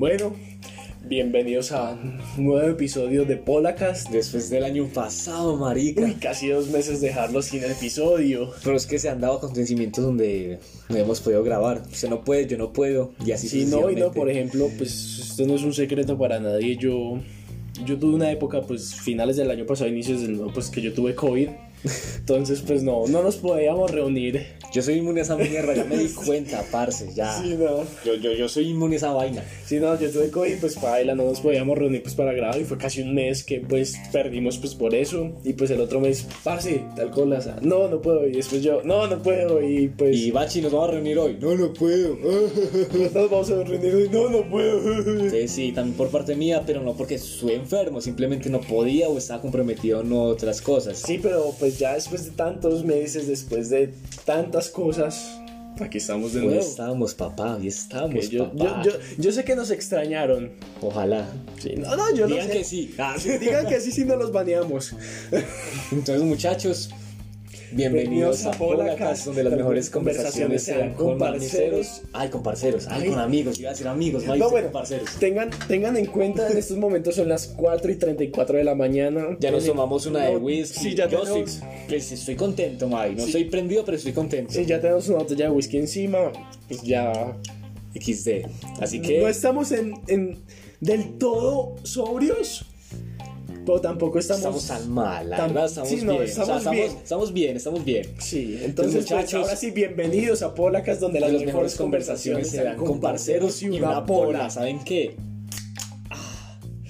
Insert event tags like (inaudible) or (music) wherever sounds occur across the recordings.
Bueno, bienvenidos a un nuevo episodio de Polacast. Después del año pasado, marica. Uy, casi dos meses dejarlo sin episodio. Pero es que se han dado acontecimientos donde no hemos podido grabar. Usted no puede, yo no puedo. Y así Sí, no, y no, por ejemplo, pues esto no es un secreto para nadie. Yo, yo tuve una época, pues finales del año pasado, inicios del nuevo, pues que yo tuve COVID. Entonces, pues no, no nos podíamos reunir. Yo soy inmune a esa mierda, ya me di cuenta, parce, ya. Sí, no. Yo, yo, yo soy inmune a esa vaina. Sí, no, yo tuve COVID, pues para no nos podíamos reunir pues para grabar y fue casi un mes que pues perdimos pues por eso y pues el otro mes, parce, tal cosa, no, no puedo y después yo, no, no puedo y pues Y Bachi, nos vamos a reunir hoy. No, no puedo. nos vamos a reunir y no, no puedo. Sí, sí, también por parte mía, pero no porque estuve enfermo, simplemente no podía o estaba comprometido en otras cosas. Sí, pero pues ya después de tantos meses, después de tantas cosas, aquí estamos de Hoy nuevo. estamos, papá, hoy estamos, yo, papá. yo, yo, yo sé que nos extrañaron. Ojalá. Sí, no, no, yo Digan no sé. que sí. Ah, Digan que sí, sí no los baneamos. Entonces, muchachos, bienvenidos a Polacas, donde las mejores conversaciones se dan con parceros. Ay, con parceros. Ay, con amigos. Iba a decir amigos, no, No, bueno, con parceros. tengan, tengan en cuenta, en estos momentos son las 4 y 34 de la mañana. Ya nos tomamos una de whisky. Sí, ya Yo tenemos, sí, pues, estoy contento, May. No estoy prendido, pero estoy contento. sí, ya tenemos una botella de whisky encima. Pues ya. XD. Así que No estamos en, en del todo sobrios, pero tampoco estamos. estamos tan mal, la tan- verdad, estamos sí, no, bien. estamos o sea, bien. estamos, estamos bien, estamos bien. Sí, entonces, pues, muchachos, ahora sí, bienvenidos a Polacas, donde las, las mejores conversaciones se dan con parceros y una pola. ¿Saben qué?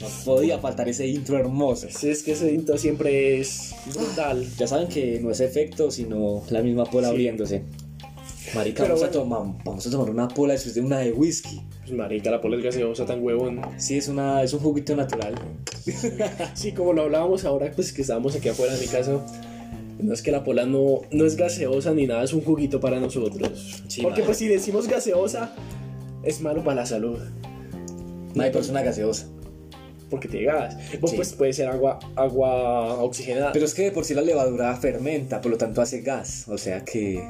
No podía faltar ese intro hermoso. Sí, es que ese intro siempre es brutal. Ya saben que no es efecto, sino la misma pola Sí. abriéndose. Marica, vamos, a bueno. tomar, vamos a tomar una pola después de una de whisky. Pues marica, la pola es gaseosa tan huevón. Sí, es, una, es un juguito natural. (laughs) Sí, como lo hablábamos ahora, pues que estábamos aquí afuera de mi casa. No es que la pola no, no es gaseosa ni nada, es un juguito para nosotros. Sí, Porque madre. pues si decimos gaseosa, es malo para la salud. No hay persona gaseosa. Porque te gas. Pues, Sí. pues puede ser agua, agua oxigenada. Pero es que de por sí la levadura fermenta, por lo tanto hace gas. O sea que.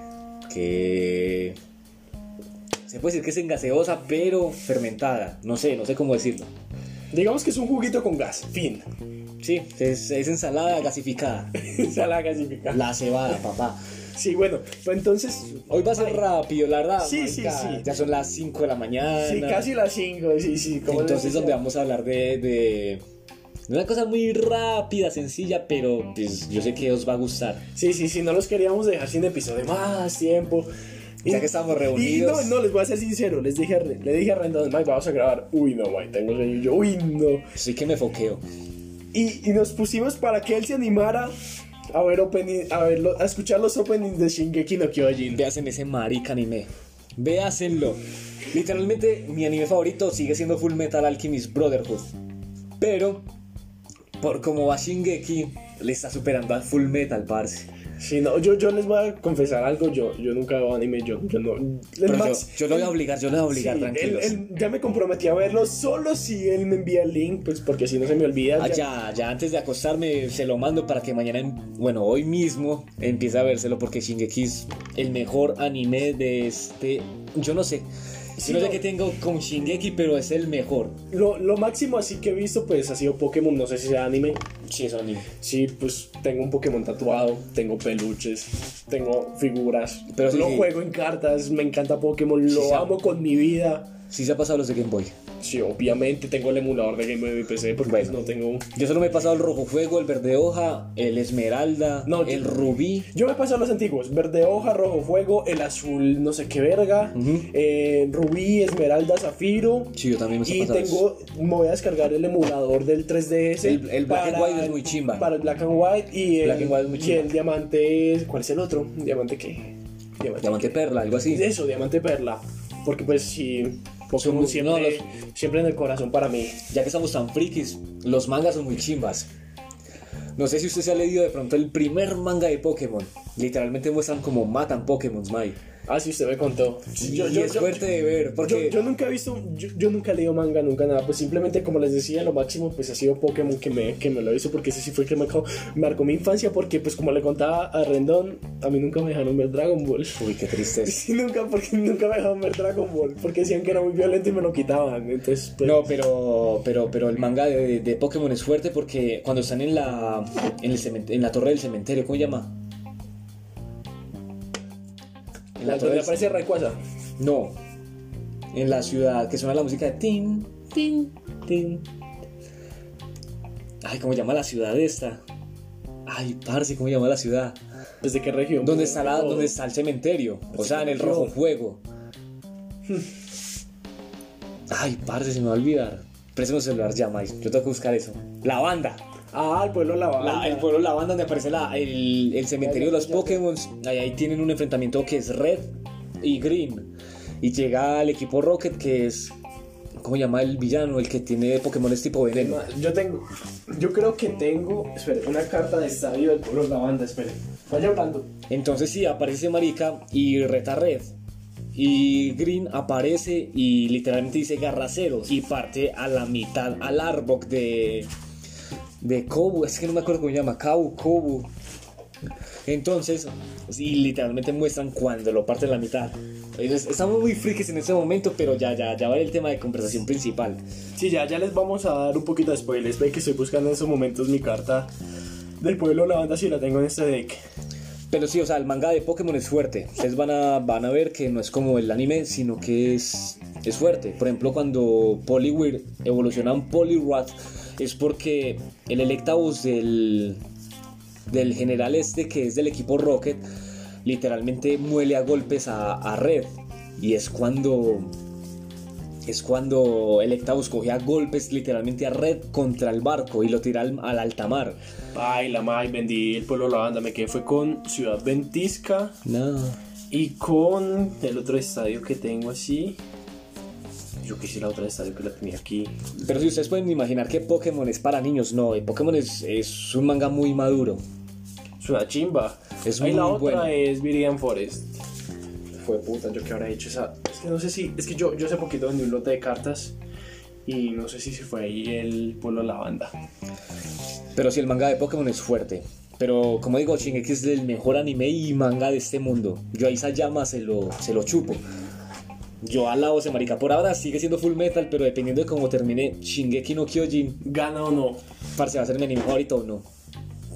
que. Se puede decir que es en gaseosa, pero fermentada. No sé, no sé cómo decirlo. Digamos que es un juguito con gas. Fin. Sí, es, es ensalada gasificada. (laughs) Esa la gasifica. La cebada, papá. Sí, bueno, pues entonces. Hoy va a ser rápido, la verdad. Sí, sí, sí. Ya son las 5 de la mañana. Sí, casi las 5. Sí, sí. Entonces, donde vamos a hablar de, de una cosa muy rápida, sencilla, pero pues, yo sé que os va a gustar. Sí, sí, sí, no los queríamos dejar sin episodio más tiempo. Ya que estamos Y reunidos. no, no, les voy a ser sincero, les dije, le dije a Rendón, Mike, vamos a grabar. Uy, no, Mike, tengo sueño. Y Yo, uy, no. Sí que me foqueo. Y, y nos pusimos para que él se animara a ver opening, a verlo, a escuchar los openings de Shingeki no Kyojin. Véasen ese marica anime. Véasenlo. Literalmente, mi anime favorito sigue siendo Full Metal Alchemist Brotherhood. Pero, por como va Shingeki, le está superando a Full Metal, parce. Sí, no, yo, yo les voy a confesar algo, yo, yo nunca veo anime, yo, yo no. Pero yo, Max- yo lo voy a obligar, yo lo voy a obligar, Sí, tranquilos. él- él- ya me comprometí a verlo solo si él me envía el link, pues porque si no se me olvida. Ah, ya- ya, antes de acostarme se lo mando para que mañana, en- bueno, hoy mismo empiece a vérselo porque Shingeki es el mejor anime de este, yo no sé, Sí, no sé qué tengo con Shingeki, pero es el mejor. Lo, lo máximo así que he visto pues ha sido Pokémon, no sé si sea anime. Sí, es anime. Sí, pues tengo un Pokémon tatuado, tengo peluches, tengo figuras, Pero sí, lo sí. juego en cartas, me encanta Pokémon, lo amo con mi vida. Sí se ha pasado los de Game Boy. Sí, obviamente tengo el emulador de Game Boy en mi PC porque pues, Bueno. no tengo... Yo solo me he pasado el rojo fuego, el verde hoja, el esmeralda, No, el yo- rubí. Yo me paso a los antiguos, verde hoja, rojo fuego, el azul no sé qué verga, eh, rubí, esmeralda, zafiro. Sí, yo también me he Y pasado tengo, me voy a descargar el emulador del 3DS. El- el Black and para- White es muy chimba. Para el Black and White y el, Black and White es muy y chimba. el diamante. ¿Cuál es el otro? ¿Diamante qué? Diamante. Diamante perla, algo así. Eso, diamante perla. Porque pues sí, Pokémon siempre, no, los- siempre en el corazón para mí. Ya que estamos tan frikis, los mangas son muy chimbas. No sé si usted se ha leído de pronto el primer manga de Pokémon. Literalmente muestran cómo matan Pokémon, Mai. Ah, sí, usted me contó. Yo, y es fuerte de ver, porque... Yo, nunca he visto, yo, nunca he leído manga, nunca nada, pues simplemente como les decía, lo máximo pues ha sido Pokémon que me, que me lo hizo, porque ese sí fue el que me marcó, mi infancia, porque pues como le contaba a Rendón, a mí nunca me dejaron ver Dragon Ball. Uy, qué triste. (laughs) Sí, nunca, porque nunca me dejaron ver Dragon Ball, porque decían que era muy violento y me lo quitaban, entonces... Pues... No, pero, pero, pero el manga de, de, Pokémon es fuerte porque cuando están en la, en, el en la torre del cementerio, ¿cómo se llama? En la torre aparece Rayquaza. No. En la ciudad que suena la música de tin, tin, tin. Ay, ¿cómo llama la ciudad esta? Ay, parce, ¿cómo llama la ciudad? ¿Desde qué región? ¿Dónde está, la, ¿Dónde está el cementerio? O sea, en el rojo fuego. (laughs) Ay, parce, se me va a olvidar. Préstame un celular ya, Yo tengo que buscar eso. La banda. Ah, el pueblo Lavanda. el pueblo Lavanda, donde aparece la, el, el, cementerio de los Pokémon. Ahí, ahí, tienen un enfrentamiento que es Red y Green. Y llega el equipo Rocket, que es. ¿Cómo se llama el villano? El que tiene Pokémon tipo veneno. Yo tengo. Yo creo que tengo. Espere, una carta de estadio del pueblo Lavanda. Espere. Vaya hablando. Entonces sí, aparece Marica y reta Red. Y Green aparece y literalmente dice garraceros y parte a la mitad al Arbok de de Kobu, es que no me acuerdo cómo se llama, Kau, Kobu. Entonces, y literalmente muestran cuando lo parten la mitad. estamos muy frikis en ese momento, pero ya, ya, ya va el tema de conversación principal. Sí, ya, ya les vamos a dar un poquito de spoilers. Ve que estoy buscando en esos momentos mi carta del pueblo la banda si la tengo en este deck. Pero sí, o sea, el manga de Pokémon es fuerte. Ustedes van a, van a ver que no es como el anime, sino que es, es fuerte. Por ejemplo, cuando Poliwhirl evoluciona en Poliwrath es porque el Electabuzz del, del general este, que es del equipo Rocket, literalmente muele a golpes a, Red. Y es cuando es cuando Electabuzz cogía golpes literalmente a Red contra el barco y lo tira al, alta mar. Ay, la may, vendí el pueblo la banda, me quedé fue con Ciudad Ventisca. No. Y con el otro estadio que tengo así yo quisiera otra estadio que la tenía aquí. Pero si ustedes pueden imaginar que Pokémon es para niños, no, Pokémon es, es un manga muy maduro. Es una chimba. Es Ahí la otra es Viridian Forest. Fue puta, yo que habrá hecho esa. Es que no sé si. Es que yo, yo hace poquito vendí un lote de cartas. Y no sé si se fue ahí el pueblo de la banda. Pero si el manga de Pokémon es fuerte. Pero como digo, Shingeki es el mejor anime y manga de este mundo. Yo a Isayama se lo, se lo chupo. Yo alabo ese marica. Por ahora sigue siendo full metal, pero dependiendo de cómo termine Shingeki no Kyojin, gana o no. Parce, va a ser mi anime favorito o no.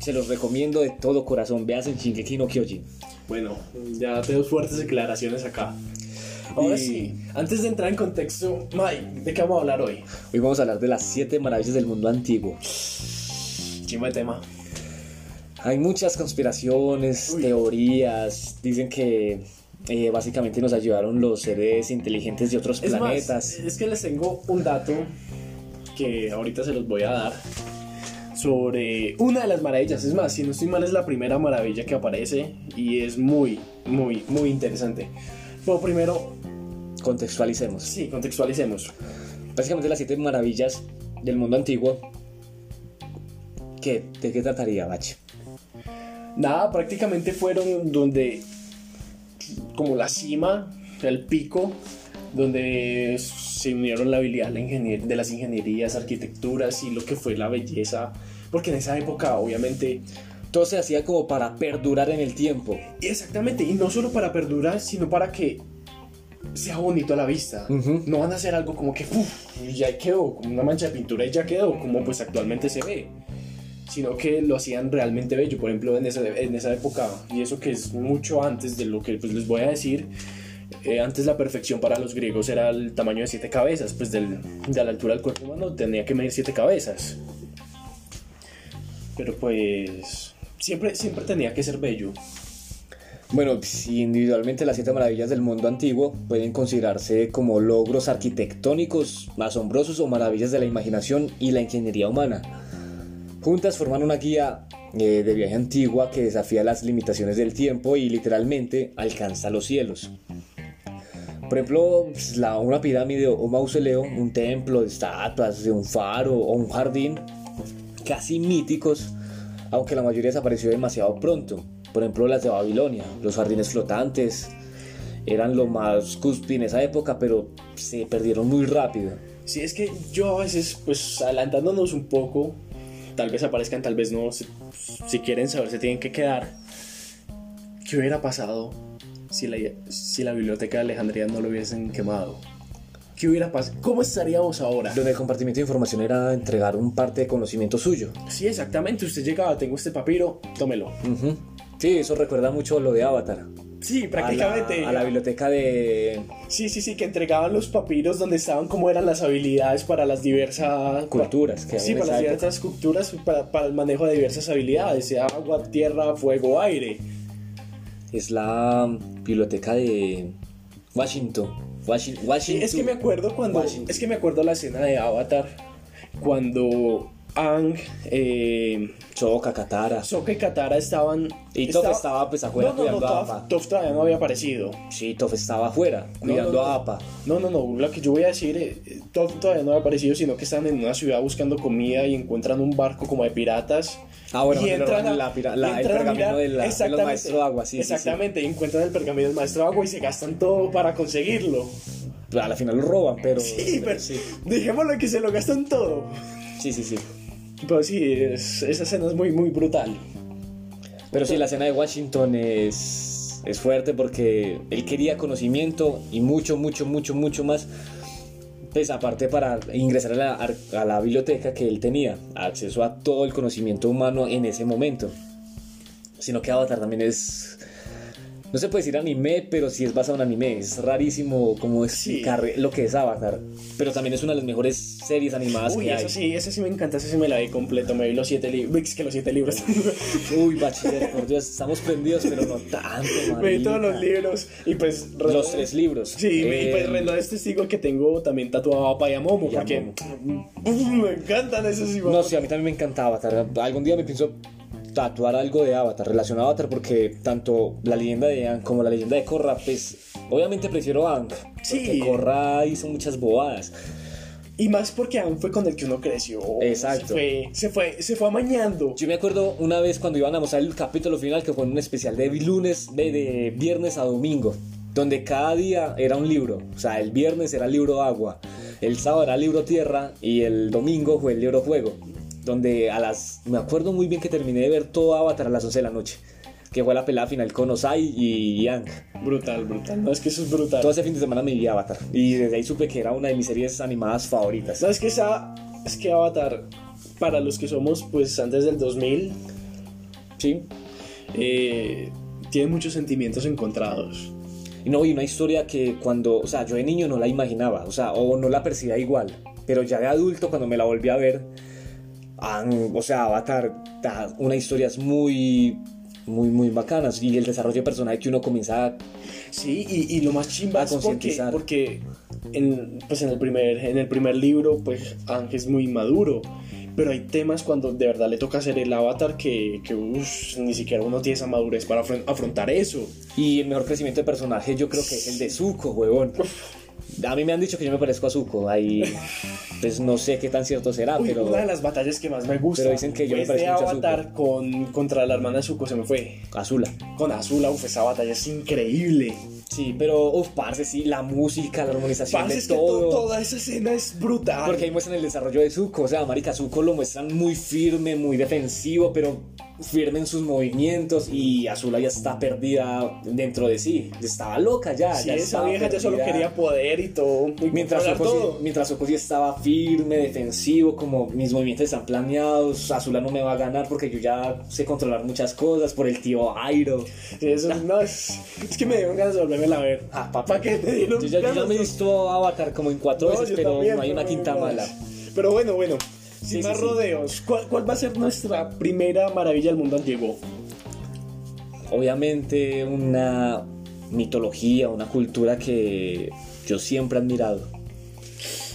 Se los recomiendo de todo corazón. Veas en Shingeki no Kyojin. Bueno, ya tengo fuertes declaraciones acá. Ahora sí, antes de entrar en contexto, Mike, ¿de qué vamos a hablar hoy? Hoy vamos a hablar de las siete maravillas del mundo antiguo. Chima de tema. Hay muchas conspiraciones, teorías. Dicen que eh, básicamente nos ayudaron los seres inteligentes de otros planetas. es que les tengo un dato que ahorita se los voy a dar sobre una de las maravillas. Es más, si no estoy mal, es la primera maravilla que aparece y es muy, muy, muy interesante. Pero primero, contextualicemos. Sí, contextualicemos. Básicamente las siete maravillas del mundo antiguo. ¿Qué? ¿De qué trataría, Bach? Nada, prácticamente fueron donde como la cima, el pico, donde se unieron la habilidad de las ingenierías, arquitecturas y lo que fue la belleza, porque en esa época obviamente todo se hacía como para perdurar en el tiempo. Exactamente, y no solo para perdurar, sino para que sea bonito a la vista. No van a hacer algo como que ya quedó, como una mancha de pintura y ya quedó, como pues actualmente se ve sino que lo hacían realmente bello. Por ejemplo, en esa, en esa época, y eso que es mucho antes de lo que pues, les voy a decir, eh, antes la perfección para los griegos era el tamaño de siete cabezas, pues del, de la altura del cuerpo humano tenía que medir siete cabezas. Pero pues siempre, siempre tenía que ser bello. Bueno, si individualmente las siete maravillas del mundo antiguo pueden considerarse como logros arquitectónicos asombrosos o maravillas de la imaginación y la ingeniería humana Juntas forman una guía eh, de viaje antigua que desafía las limitaciones del tiempo y literalmente alcanza los cielos. Por ejemplo, pues, una pirámide o mausoleo, un templo estatuas, un faro o un jardín, casi míticos, aunque la mayoría desapareció demasiado pronto. Por ejemplo, las de Babilonia, los jardines flotantes, eran lo más cúspide en esa época, pero se perdieron muy rápido. Sí, es que yo a veces, pues adelantándonos un poco, tal vez aparezcan, tal vez no, si, si quieren saber, se tienen que quedar. ¿Qué hubiera pasado si la, si la biblioteca de Alejandría no lo hubiesen quemado? ¿Qué hubiera pasado? ¿Cómo estaríamos ahora? Donde el compartimiento de información era entregar un parte de conocimiento suyo. Sí, exactamente. Usted llegaba, tengo este papiro, tómelo. Sí, eso recuerda mucho lo de Avatar. Sí, A prácticamente. la, a la biblioteca de Sí, sí, sí, que entregaban los papiros donde estaban cómo eran las habilidades para las diversas culturas que Sí, para las diversas culturas, para, para el manejo de diversas habilidades, sea agua, tierra, fuego, aire. Es la biblioteca de Washington. Washi- Sí, Washington. es que me acuerdo cuando. Washington. Es que me acuerdo la escena de Avatar. Cuando Ang, eh, Choca, Katara. Sokka y Katara estaban. Y Toph estaba, pues, afuera no, no, no, cuidando a Toph- Appa. Toph todavía no había aparecido. Sí, Toph estaba afuera, cuidando a Appa. No, no, no. Lo que yo voy a decir, eh, Toph todavía no había aparecido, sino que están en una ciudad buscando comida y encuentran un barco como de piratas. Ah, bueno, y pero entran a- la la- el entran a pergamino mirar- de la- de los agua, sí, sí, sí. Exactamente, y encuentran el pergamino del maestro agua y se gastan todo para conseguirlo. A la final lo roban, pero. Sí, pero sí. dejémoslo que se lo gastan todo. Sí, sí, sí. Pero sí, es- esa escena es muy, muy brutal. Pero sí, la escena de Washington es, es fuerte porque él quería conocimiento y mucho, mucho, mucho, mucho más. Pues aparte para ingresar a la, a la biblioteca que él tenía, acceso a todo el conocimiento humano en ese momento. Sino que Avatar también es... No se puede decir anime, pero sí es basado en anime. Es rarísimo como explicar lo que es Avatar. Pero también es una de las mejores series animadas Uy, que hay. esa sí, esa sí me encanta, esa sí me la vi completo, me vi los siete libros, es que los siete libros, (laughs) Uy, bachiller, por Dios, estamos prendidos, pero no tanto, (laughs) me vi todos los marica. libros y pues... Los tres libros. Sí, y pues Eh, Rendo es testigo que tengo también tatuado a Papa y a porque (laughs) me encantan esos sí, No, sí, a mí también me encanta Avatar. Algún día me pienso tatuar algo de Avatar, relacionado a Avatar, porque tanto la leyenda de Aang como la leyenda de Korra, pues obviamente prefiero a Aang. Sí. Porque Korra hizo muchas bobadas. Y más porque aún fue con el que uno creció. Exacto. Se fue, se fue, se fue amañando. Yo me acuerdo una vez cuando iban a mostrar el capítulo final, que fue un especial de lunes, de, de viernes a domingo, donde cada día era un libro. O sea, el viernes era el libro agua, el sábado era libro tierra y el domingo fue el libro fuego. Donde a las. Me acuerdo muy bien que terminé de ver todo Avatar a las 11 de la noche, que fue la pelea final con Osai y Yang. Brutal, brutal. No, es que eso es brutal. Todo ese fin de semana me vi Avatar y desde ahí supe que era una de mis series animadas favoritas. No, es que esa, es que Avatar, para los que somos, pues, antes del 2000, Sí. eh, tiene muchos sentimientos encontrados. Y no, y una historia que cuando, o sea, yo de niño no la imaginaba, o sea, o no la percibía igual, pero ya de adulto cuando me la volví a ver, han- o sea, Avatar da unas historias muy, muy, muy bacanas y el desarrollo de personaje que uno comienza a... Sí, y, y lo más chimba A es porque, concientizar. porque en, pues en, el primer, en el primer libro, pues Ángel es muy maduro. Pero hay temas cuando de verdad le toca hacer el avatar que, que ni siquiera uno tiene esa madurez para afron- afrontar eso. Y el mejor crecimiento de personaje yo creo que es el de Zuko, huevón. A mí me han dicho que yo me parezco a Zuko, ahí (laughs) pues no sé qué tan cierto será, Uy, pero una de las batallas que más me gusta Pero dicen que yo me a Avatar con, contra la hermana de Zuko, se me fue. Azula. Con Azula, uf, esa batalla es increíble. Sí, pero uf, parce, sí, la música, la armonización Parce, de es que todo. to- toda esa escena es brutal. Porque ahí muestran el desarrollo de Zuko, o sea, marica, Zuko lo muestran muy firme, muy defensivo, pero firme en sus movimientos y Azula ya está perdida dentro de sí, estaba loca ya, Sí, ya esa vieja ya solo quería poder y todo. y Mientras Zuko, sí, mientras Zuko sí estaba firme, defensivo, como mis movimientos están planeados, Azula no me va a ganar porque yo ya sé controlar muchas cosas por el tío Airo. Sí, eso es- no, es, es que me dieron ganas de volverme a ver. Ah, papá. ¿Para qué te dieron Yo ya, yo ya me he visto Avatar como en cuatro No, veces, pero también, no hay una quinta mala. Pero bueno, bueno, sin Sí, más sí, rodeos, ¿cuál, cuál va a ser nuestra primera maravilla del mundo antiguo? obviamente una mitología, una cultura que yo siempre he admirado.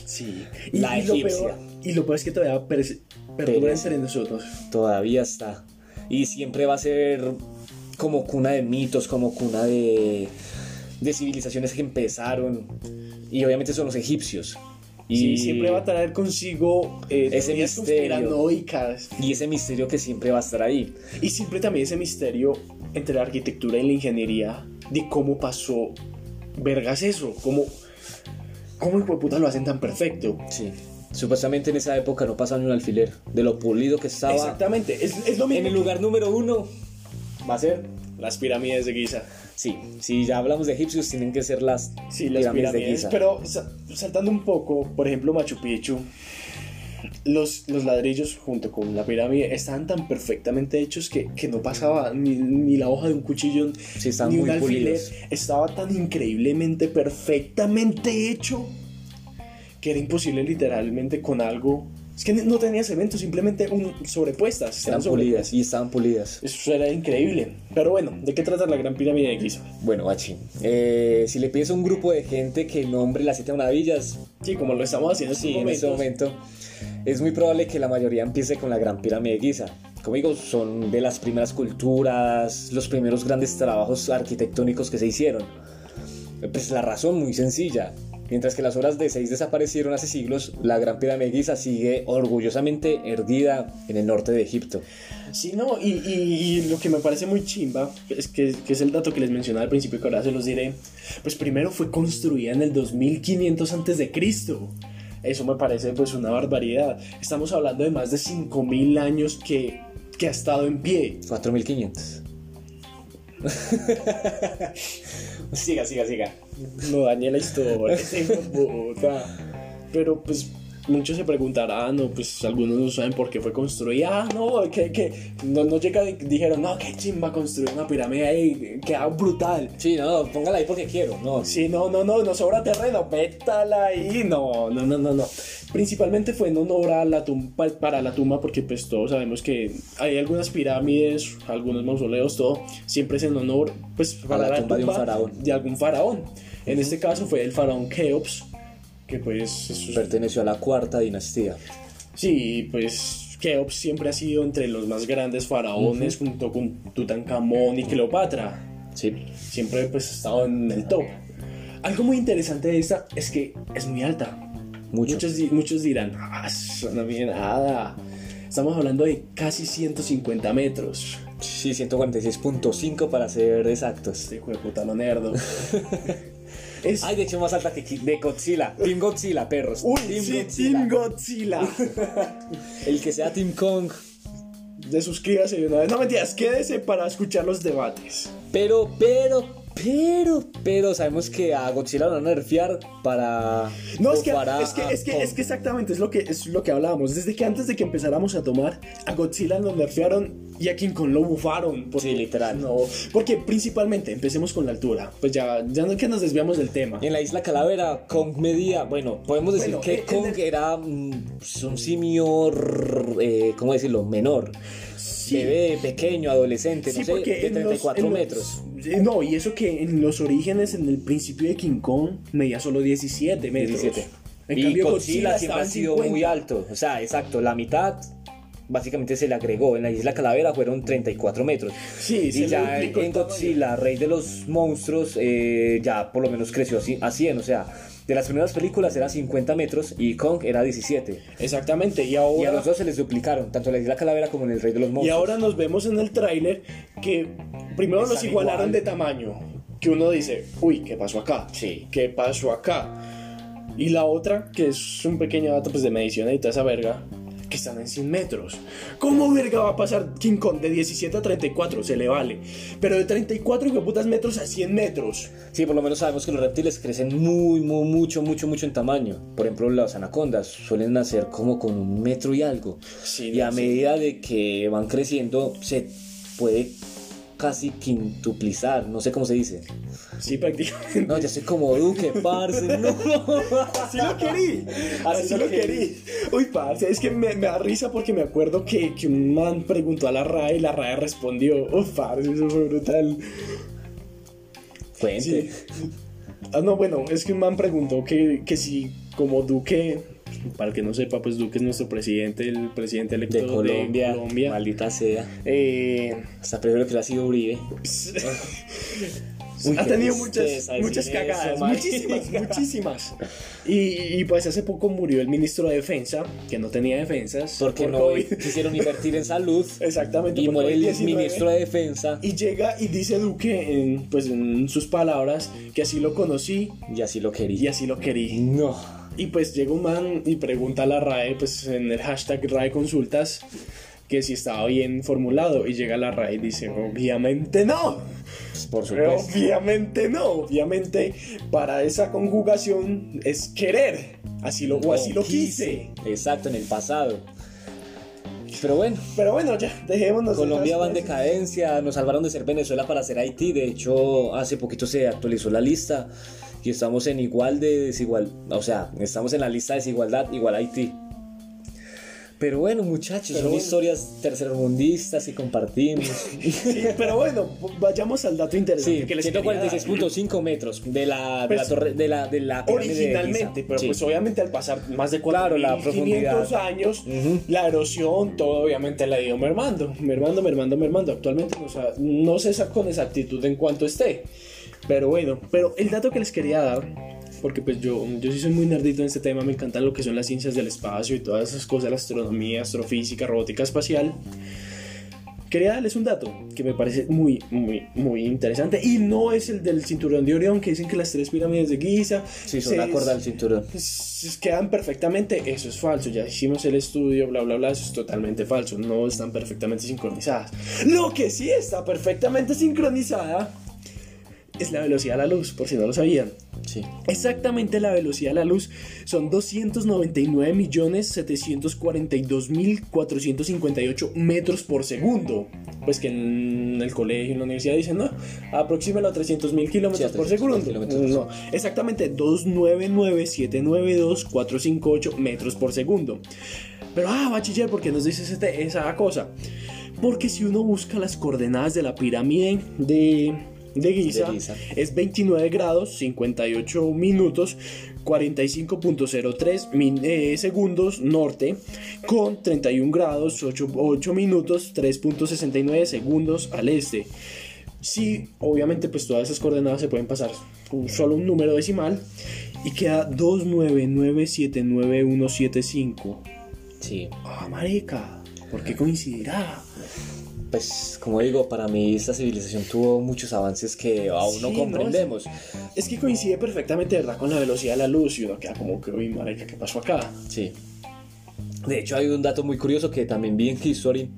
Sí, La egipcia. peor, y lo peor es que todavía perdura entre nosotros. Todavía está. Y siempre va a ser como cuna de mitos, como cuna de, de civilizaciones que empezaron. Y obviamente son los egipcios. Y, Sí, siempre va a traer consigo eh, Ese misterio. y ese misterio que siempre va a estar ahí. Y siempre también ese misterio entre la arquitectura y la ingeniería de cómo pasó vergas eso? ¿Cómo, cómo hijo de puta lo hacen tan perfecto? Sí. Supuestamente en esa época no pasaba ni un alfiler. De lo pulido que estaba. Exactamente, es, es lo mismo. En el lugar número uno va a ser las pirámides de Giza. Sí, si ya hablamos de egipcios, tienen que ser las, Sí, las pirámides, de Giza. Pero sa- saltando un poco, por ejemplo, Machu Picchu, los, los ladrillos junto con la pirámide estaban tan perfectamente hechos que, que no pasaba ni, ni la hoja de un cuchillo, Sí, ni un muy alfiler. pulidos. Estaba tan increíblemente, perfectamente hecho que era imposible literalmente con algo. Es que no tenía cemento, simplemente un, sobrepuestas. Estaban pulidas y estaban pulidas. Eso era increíble. Pero bueno, ¿de qué trata la Gran Pirámide de Giza? Bueno, Bachi, eh, si le pides a un grupo de gente que nombre las siete maravillas, Sí, como lo estamos haciendo sí, en este momento, es muy probable que la mayoría empiece con la Gran Pirámide de Giza. Como digo, son de las primeras culturas, los primeros grandes trabajos arquitectónicos que se hicieron. Pues la razón muy sencilla. Mientras que las obras de seis desaparecieron hace siglos, la Gran Pirámide de Giza sigue orgullosamente erguida en el norte de Egipto. Sí, no, y, y- y lo que me parece muy chimba, es que, que es el dato que les mencionaba al principio, que ahora se los diré, pues primero fue construida en el 2500 antes de Cristo. Eso me parece pues una barbaridad. Estamos hablando de más de 5000 años que, que ha estado en pie. 4500. (laughs) (laughs) siga, siga, siga. No dañé la historia, puta. Pero pues muchos se preguntarán, no, pues algunos no saben por qué fue construida. Ah, no, que, que no, no llega, dijeron, no, qué chimba construir una pirámide ahí, queda brutal. Sí, no, póngala ahí porque quiero. No, Sí, no, no, no, no sobra terreno, métala ahí. No, no, no, no, no. Principalmente fue en honor a la tumba, para la tumba, porque pues todos sabemos que hay algunas pirámides, algunos mausoleos, todo, siempre es en honor, pues, para la tumba de un faraón. De algún faraón. En este caso fue el faraón Keops, que pues, es- perteneció a la cuarta dinastía. sí, pues Keops siempre ha sido entre los más grandes faraones, junto con Tutankamón y Cleopatra. Sí. siempre pues ha estado en el top. Algo muy interesante de esta es que es muy alta. Mucho. Muchos, muchos dirán, ah, eso no viene nada. Estamos hablando de casi 150 metros. Sí, 146.5 para ser exactos. Este hijo de puta lo nerdo. (laughs) es, Ay, de hecho más alta que de Godzilla. Team Godzilla, perros. uy, Team sí, Godzilla. Team Godzilla. (laughs) El que sea Team Kong. de suscríbase de una vez. No mentiras, quédese para escuchar los debates. Pero, pero, pero, pero sabemos que a Godzilla lo van a nerfear para. No, es que, es, que, a es, que, es que exactamente es lo que, es lo que hablábamos. Desde que antes de que empezáramos a tomar, a Godzilla lo nerfearon y a King Kong lo bufaron. Porque, Sí, literal. No, porque principalmente, empecemos con la altura. Pues ya, ya no es que nos desviamos del tema. En la isla Calavera, Kong medía. Bueno, podemos decir Bueno, que eh, en Kong el- era mm, pues, un simio. eh, ¿Cómo decirlo? Menor. Bebé, pequeño, adolescente, no sé, de en los- 34 en los- metros. No, y eso que en los orígenes, en el principio de King Kong, medía solo 17 metros. 17. En y cambio, Godzilla, siempre estaba ha sido 50. muy alto. O sea, exacto, la mitad básicamente se le agregó. En la isla Calavera fueron 34 metros. Sí, se y ya en. Godzilla, rey de los monstruos, eh, ya por lo menos creció así- a 100. O sea, de las primeras películas era 50 metros y Kong era 17. Exactamente, y Y a ahora... los dos se les duplicaron, tanto en la isla Calavera como en el rey de los monstruos. Y ahora nos vemos en el tráiler que primero los igualaron igual. de tamaño. Que uno dice, uy, ¿qué pasó acá? Sí. ¿Qué pasó acá? Y la otra, que es un pequeño dato pues, de medición y toda esa verga, que están en 100 metros. ¿Cómo verga va a pasar King Kong de 17 a 34? Se le vale. Pero de 34 que putas metros a 100 metros. Sí, por lo menos sabemos que los reptiles crecen muy, muy, mucho, mucho, mucho en tamaño. Por ejemplo, las anacondas suelen nacer como con un metro y algo. Sí, y a sí. medida de que van creciendo, se puede casi quintuplizar. No sé cómo se dice. Sí, prácticamente. No, ya soy como Duque, parce. No. (laughs) Así lo querí. Así, lo querí. Uy, parce, es que me, me da risa porque me acuerdo que, que un man preguntó a la RAE y la RAE respondió. Uf, parce, eso fue brutal. Cuente. Sí. Ah, no, bueno, es que un man preguntó que, que si como Duque, para el que no sepa, pues Duque es nuestro presidente, el presidente electo De Colombia, de Colombia. maldita sea. Eh, Hasta prefiero que lo ha sido Uribe. (laughs) Uy, ha tenido muchas, muchas cagadas, eso, muchísimas, (laughs) muchísimas. Y, y, pues hace poco murió el ministro de Defensa, que no tenía defensas. Porque por no COVID. quisieron invertir en salud. (laughs) Exactamente. Y muere el COVID-19. ministro de defensa. Y llega y dice Duque, en, pues en sus palabras, que así lo conocí Y así lo y quería. así lo querí. No. Y pues llega un man y pregunta a la RAE, pues en el hashtag RAE Consultas, que si estaba bien formulado. Y llega la RAE y dice, obviamente no. Por supuesto. obviamente no. Obviamente para esa conjugación es querer. Así lo, o así lo quise. Exacto, en el pasado. Pero bueno, Pero bueno, ya, dejémonos. de Colombia va en decadencia, nos salvaron de ser Venezuela para ser Haití, de hecho hace poquito se actualizó la lista y estamos en igual de desigual, o sea, estamos en la lista de desigualdad igual a Haití. Pero bueno muchachos, Pero son bueno. historias tercermundistas y compartimos. Sí, pero bueno, vayamos al dato interesante Sí, que les quería dar. 146.5 metros de la, de la Pues, torre, de la, de la de Originalmente, Giza. pero Sí. pues obviamente al pasar más de Claro, la 4.500 profundidad. años, Ujú. la erosión, todo obviamente la ha ido mermando, mermando, mermando, mermando. Actualmente no, sa- no sé sa- con exactitud en cuánto esté, pero bueno, pero el dato que les quería dar, porque pues yo, yo sí soy muy nerdito en este tema, me encantan lo que son las ciencias del espacio y todas esas cosas, la astronomía, astrofísica, robótica espacial. Quería darles un dato que me parece muy, muy, muy interesante y no es el del cinturón de Orión que dicen que las tres pirámides de Giza Sí, son se- la cuerda del cinturón. quedan perfectamente, eso es falso, ya hicimos el estudio, bla, bla, bla, eso es totalmente falso, no están perfectamente sincronizadas. Lo que sí está perfectamente sincronizada es la velocidad de la luz, por si no lo sabían. Sí. Exactamente la velocidad de la luz son 299.742.458 metros por segundo. Pues que en el colegio, en la universidad dicen, no, aproxímelo a 300.000 kilómetros Sí, por 300.000 segundo. kilómetros. No, exactamente 299.792.458 metros por segundo. Pero, ah, bachiller, ¿por qué nos dices esa cosa? Porque si uno busca las coordenadas de la pirámide de, de Giza, De Giza. es 29 grados, 58 minutos, 45.03 min- eh, segundos norte, con 31 grados, 8, 8 minutos, 3.69 segundos al este. Sí, obviamente pues todas esas coordenadas se pueden pasar un- solo un número decimal y queda 299797175. Sí. Ah, marica, ¿por qué coincidirá? Pues, como digo, para mí esta civilización tuvo muchos avances que aún no Sí, comprendemos. Es que coincide perfectamente, ¿verdad? Con la velocidad de la luz y uno queda como que, uy, marica, ¿qué pasó acá? Sí. De hecho, hay un dato muy curioso que también vi en History,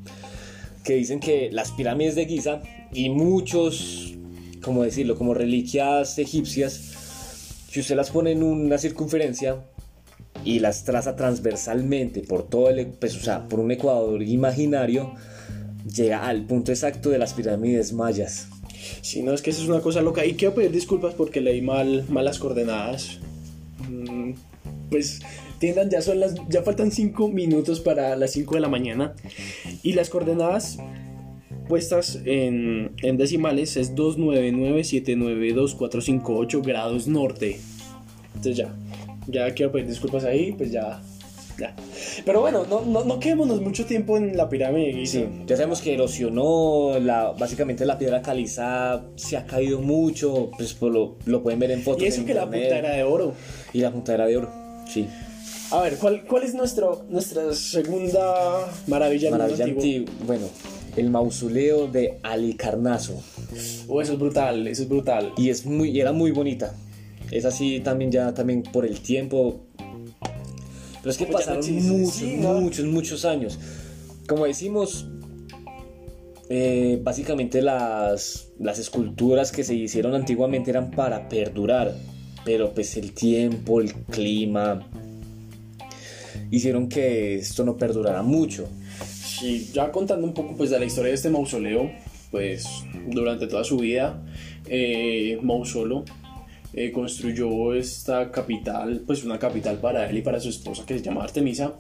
que dicen que las pirámides de Giza y muchos, como decirlo, como reliquias egipcias, si usted las pone en una circunferencia y las traza transversalmente por todo el, pues, o sea, por un ecuador imaginario, llega al punto exacto de las pirámides mayas. Si no, es que eso es una cosa loca. Y quiero pedir disculpas porque leí mal, mal las coordenadas. Mm, Pues tiendan, ya son las. Ya faltan 5 minutos para las 5 de la mañana. Y las coordenadas puestas en, en decimales es 299792458 grados norte. Entonces ya. Ya quiero pedir disculpas ahí, pues ya. Pero bueno, no, no, no quedémonos mucho tiempo en la pirámide. Sí, ya sabemos que erosionó, la, básicamente la piedra caliza se ha caído mucho, pues por lo, lo pueden ver en fotos. Y eso en que la punta era de oro. Y la punta era de oro, sí. A ver, ¿cuál, cuál es nuestro, nuestra segunda maravilla Maravilla antiguo? antiguo. Bueno, el mausoleo de Alicarnaso. Oh, eso es brutal, eso es brutal. Y es muy, y era muy bonita. Es así también ya también por el tiempo. Pero es que pasaron muchos, sí, ¿no? muchos, muchos años. Como decimos, eh, básicamente las, las esculturas que se hicieron antiguamente eran para perdurar. Pero pues el tiempo, el clima, hicieron que esto no perdurara mucho. Sí, ya contando un poco pues de la historia de este mausoleo, pues durante toda su vida, eh, Mausolo eh, construyó esta capital, pues una capital para él y para su esposa que se llama Artemisa.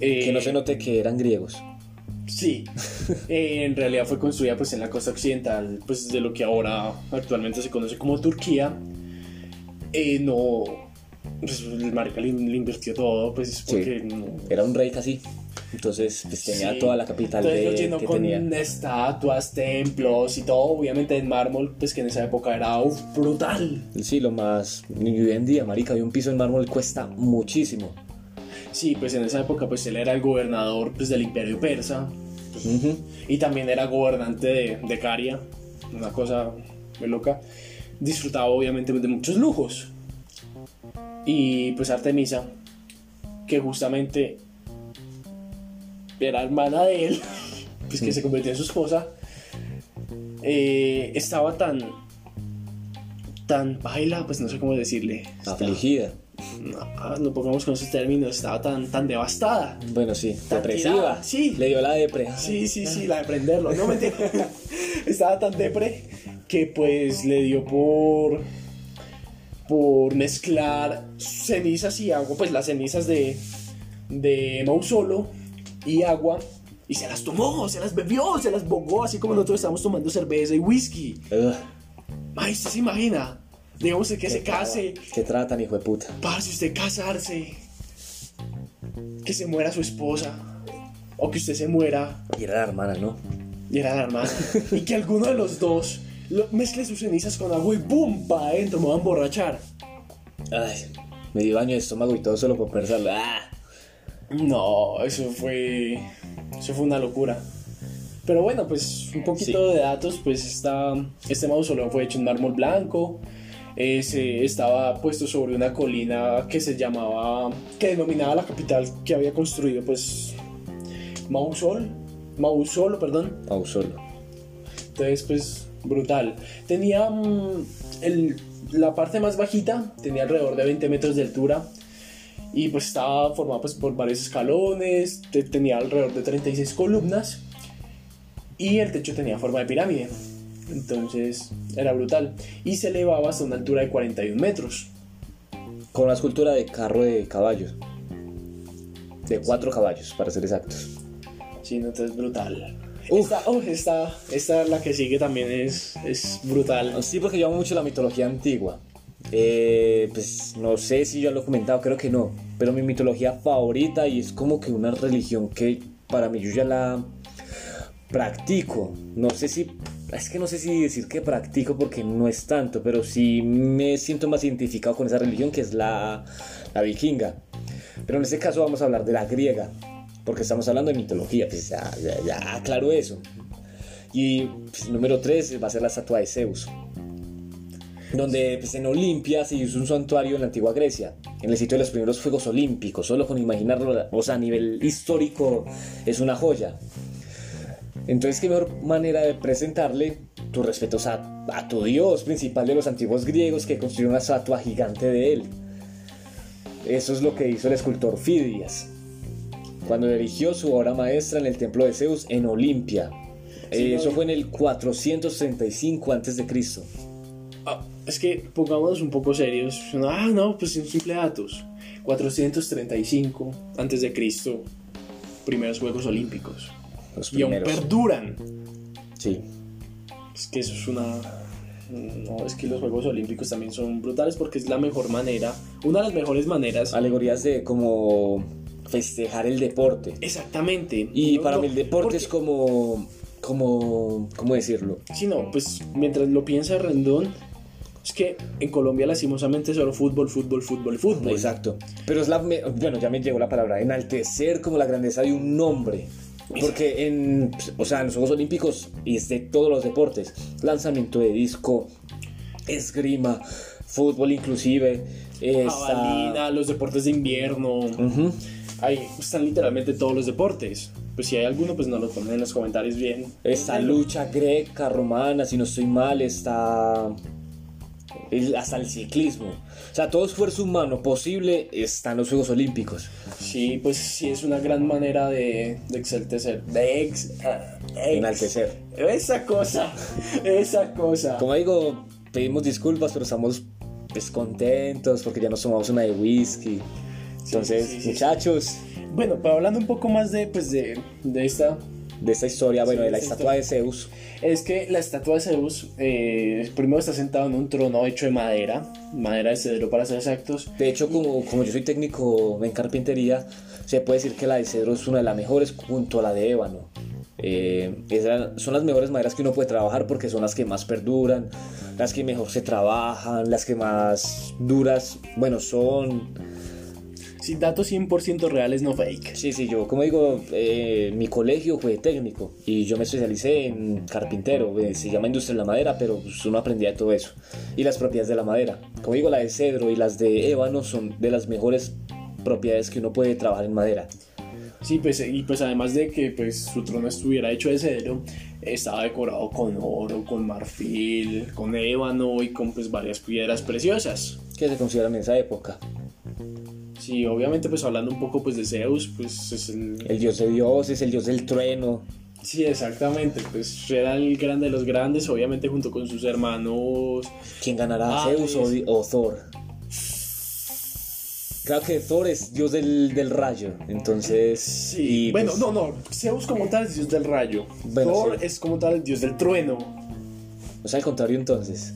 Eh, Que no se note que eran griegos. Sí, (laughs) Eh, en realidad fue construida pues en la costa occidental pues de lo que ahora actualmente se conoce como Turquía. Eh, no, pues el marica le, le invirtió todo pues porque no- Era un rey casi. Entonces, pues tenía Sí. toda la capital Entonces lo de, llenó que con tenía. estatuas, templos y todo, obviamente en mármol, pues que en esa época era uf, brutal. Sí, lo más. Ni hoy en día, marica, y un piso en mármol cuesta muchísimo. Sí, pues en esa época pues él era el gobernador pues, del imperio persa Ujú. y también era gobernante de, de Caria, una cosa muy loca. Disfrutaba obviamente de muchos lujos. Y pues Artemisa, que justamente era hermana de él, (laughs) pues que se convirtió en su esposa, eh, estaba tan, tan baila, pues no sé cómo decirle. Estaba- Afligida. no, ah, no pongamos con esos términos, estaba tan, tan devastada. Bueno, sí, Tan depresiva. tirada, sí. Le dio la depre. Sí, sí, sí, la de prenderlo, no mentira. (laughs) estaba tan depre que pues le dio por por mezclar cenizas y agua, pues las cenizas de de Mausolo y agua y se las tomó, se las bebió, se las bogó, así como nosotros estamos tomando cerveza y whisky. Ay, ¿usted se imagina? Digamos que se case, Qué tratan, hijo de puta. Parce, usted casarse, que se muera su esposa, o que usted se muera Y era la hermana, ¿no? y era la hermana, y que alguno de los dos lo- mezcle sus cenizas con agua y ¡boom! pa' adentro, me va a emborrachar. Ay, me dio daño de estómago y todo solo por pensarlo. ¡Ah! No, eso fue. Eso fue una locura. Pero bueno, pues un poquito de datos, pues está, este mausoleo fue hecho en mármol blanco, eh, se- estaba puesto sobre una colina que se llamaba, que denominaba la capital que había construido, pues Mausol, Mausolo, perdón, Mausolo. entonces, pues, brutal. Tenía mm, el- la parte más bajita, tenía alrededor de 20 metros de altura. Y pues estaba formada pues, por varios escalones, te- tenía alrededor de 36 columnas. Y el techo tenía forma de pirámide. Entonces, era brutal. Y se elevaba hasta una altura de 41 metros. Con una escultura de carro de caballos. De cuatro caballos, para ser exactos. Sí, no, entonces brutal. Esta, oh, esta, esta, la que sigue también es, es brutal. Sí, porque yo amo mucho la mitología antigua. Eh, pues no sé si ya lo he comentado, creo que no. Pero mi mitología favorita y es como que una religión que para mí yo ya la practico. No sé si, es que no sé si decir que practico porque no es tanto, pero sí me siento más identificado con esa religión que es la, vikinga. Pero en este caso vamos a hablar de la griega, porque estamos hablando de mitología, pues ya aclaro eso. Y pues, número 3 va a ser la estatua de Zeus. Donde pues, en Olimpia se hizo un santuario en la antigua Grecia, en el sitio de los primeros Juegos Olímpicos. Solo con imaginarlo, o sea, a nivel histórico, es una joya. Entonces, qué mejor manera de presentarle tus respetos a, a tu dios principal de los antiguos griegos que construyó una estatua gigante de él. Eso es lo que hizo el escultor Fidias cuando erigió su obra maestra en el templo de Zeus en Olimpia. Sí, Eh, no, eso fue en el 435 a.C. Ah, es que pongámonos un poco serios. Ah, no, pues simple datos. 435 antes de Cristo, primeros Juegos Olímpicos. Los Y aún perduran. Sí. Es que eso es una... No, es que los Juegos Olímpicos también son brutales porque es la mejor manera, una de las mejores maneras. Alegorías de como festejar el deporte. Exactamente. Y No, para no, mí el deporte porque- es como, como, ¿cómo decirlo? Sí, no, pues mientras lo piensa Rendón, es que en Colombia lastimosamente solo fútbol, fútbol, fútbol, fútbol. Exacto. Pero es la, bueno, ya me llegó la palabra, enaltecer como la grandeza de un nombre. Porque en, o sea, en los Juegos Olímpicos y es de todos los deportes, lanzamiento de disco, esgrima, fútbol inclusive, está- Jabalina, los deportes de invierno. Ujú. Ahí están literalmente todos los deportes. Pues si hay alguno, pues nos lo ponen en los comentarios bien. Esta lucha greca, romana, si no estoy mal, está el- hasta el ciclismo. O sea, todo esfuerzo humano posible está en los Juegos Olímpicos. Sí, pues sí es una gran manera de, de exaltecer. De ex, ah, ex- Enaltecer. Esa cosa, esa cosa. Como digo, pedimos disculpas, pero estamos descontentos porque ya nos tomamos una de whisky. Entonces, sí, sí, sí. muchachos, Bueno, pero hablando un poco más de, pues de, de esta, de esta historia, bueno, de la esta estatua de Zeus. Es que la estatua de Zeus, eh, primero está sentado en un trono hecho de madera, madera de cedro para ser exactos. De hecho, como, como yo soy técnico en carpintería, se puede decir que la de cedro es una de las mejores junto a la de ébano. Eh, esas son las mejores maderas que uno puede trabajar porque son las que más perduran, las que mejor se trabajan, las que más duras, bueno, son. Sin datos 100% reales, no fake. Sí, sí, yo como digo, eh, mi colegio fue técnico y yo me especialicé en carpintero, eh, se llama industria de la madera, pero pues, uno aprendía de todo eso. Y las propiedades de la madera. Como digo, la de cedro y las de ébano son de las mejores propiedades que uno puede trabajar en madera. Sí, pues, y pues además de que pues, su trono estuviera hecho de cedro, estaba decorado con oro, con marfil, con ébano y con pues varias piedras preciosas. ¿Qué se consideran en esa época? Sí, obviamente pues hablando un poco pues de Zeus, pues es el... El dios de dioses, el dios del trueno. Sí, exactamente, pues era el grande de los grandes, obviamente junto con sus hermanos. ¿Quién ganará, Hades. Zeus o, di- o Thor? Creo que Thor es dios del, del rayo, entonces... Sí, y, bueno, pues, no, no, Zeus como tal es dios del rayo. Bueno, Thor sí. es como tal el dios del trueno. O sea, al contrario entonces.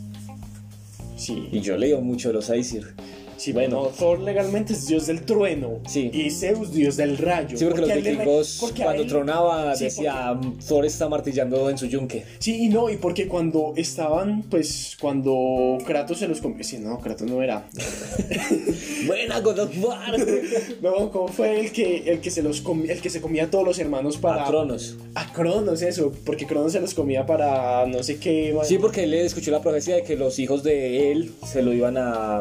Sí. Y yo leo mucho de los Aesir. Sí, bueno, Thor legalmente es dios del trueno. Sí. Y Zeus dios del rayo. Sí, porque, los vikingos porque cuando él- tronaba Sí, decía Thor está martillando en su yunque. Sí, y no, y porque cuando estaban, pues, cuando Kratos se los comió. Sí, no, Kratos no era. (laughs) Buena God of War. (laughs) No, ¿cómo fue el que, el que se los comía, el que se comía a todos los hermanos para. A Cronos. A Cronos, eso, porque Cronos se los comía para no sé qué. Sí, porque él escuchó la profecía de que los hijos de él se lo iban a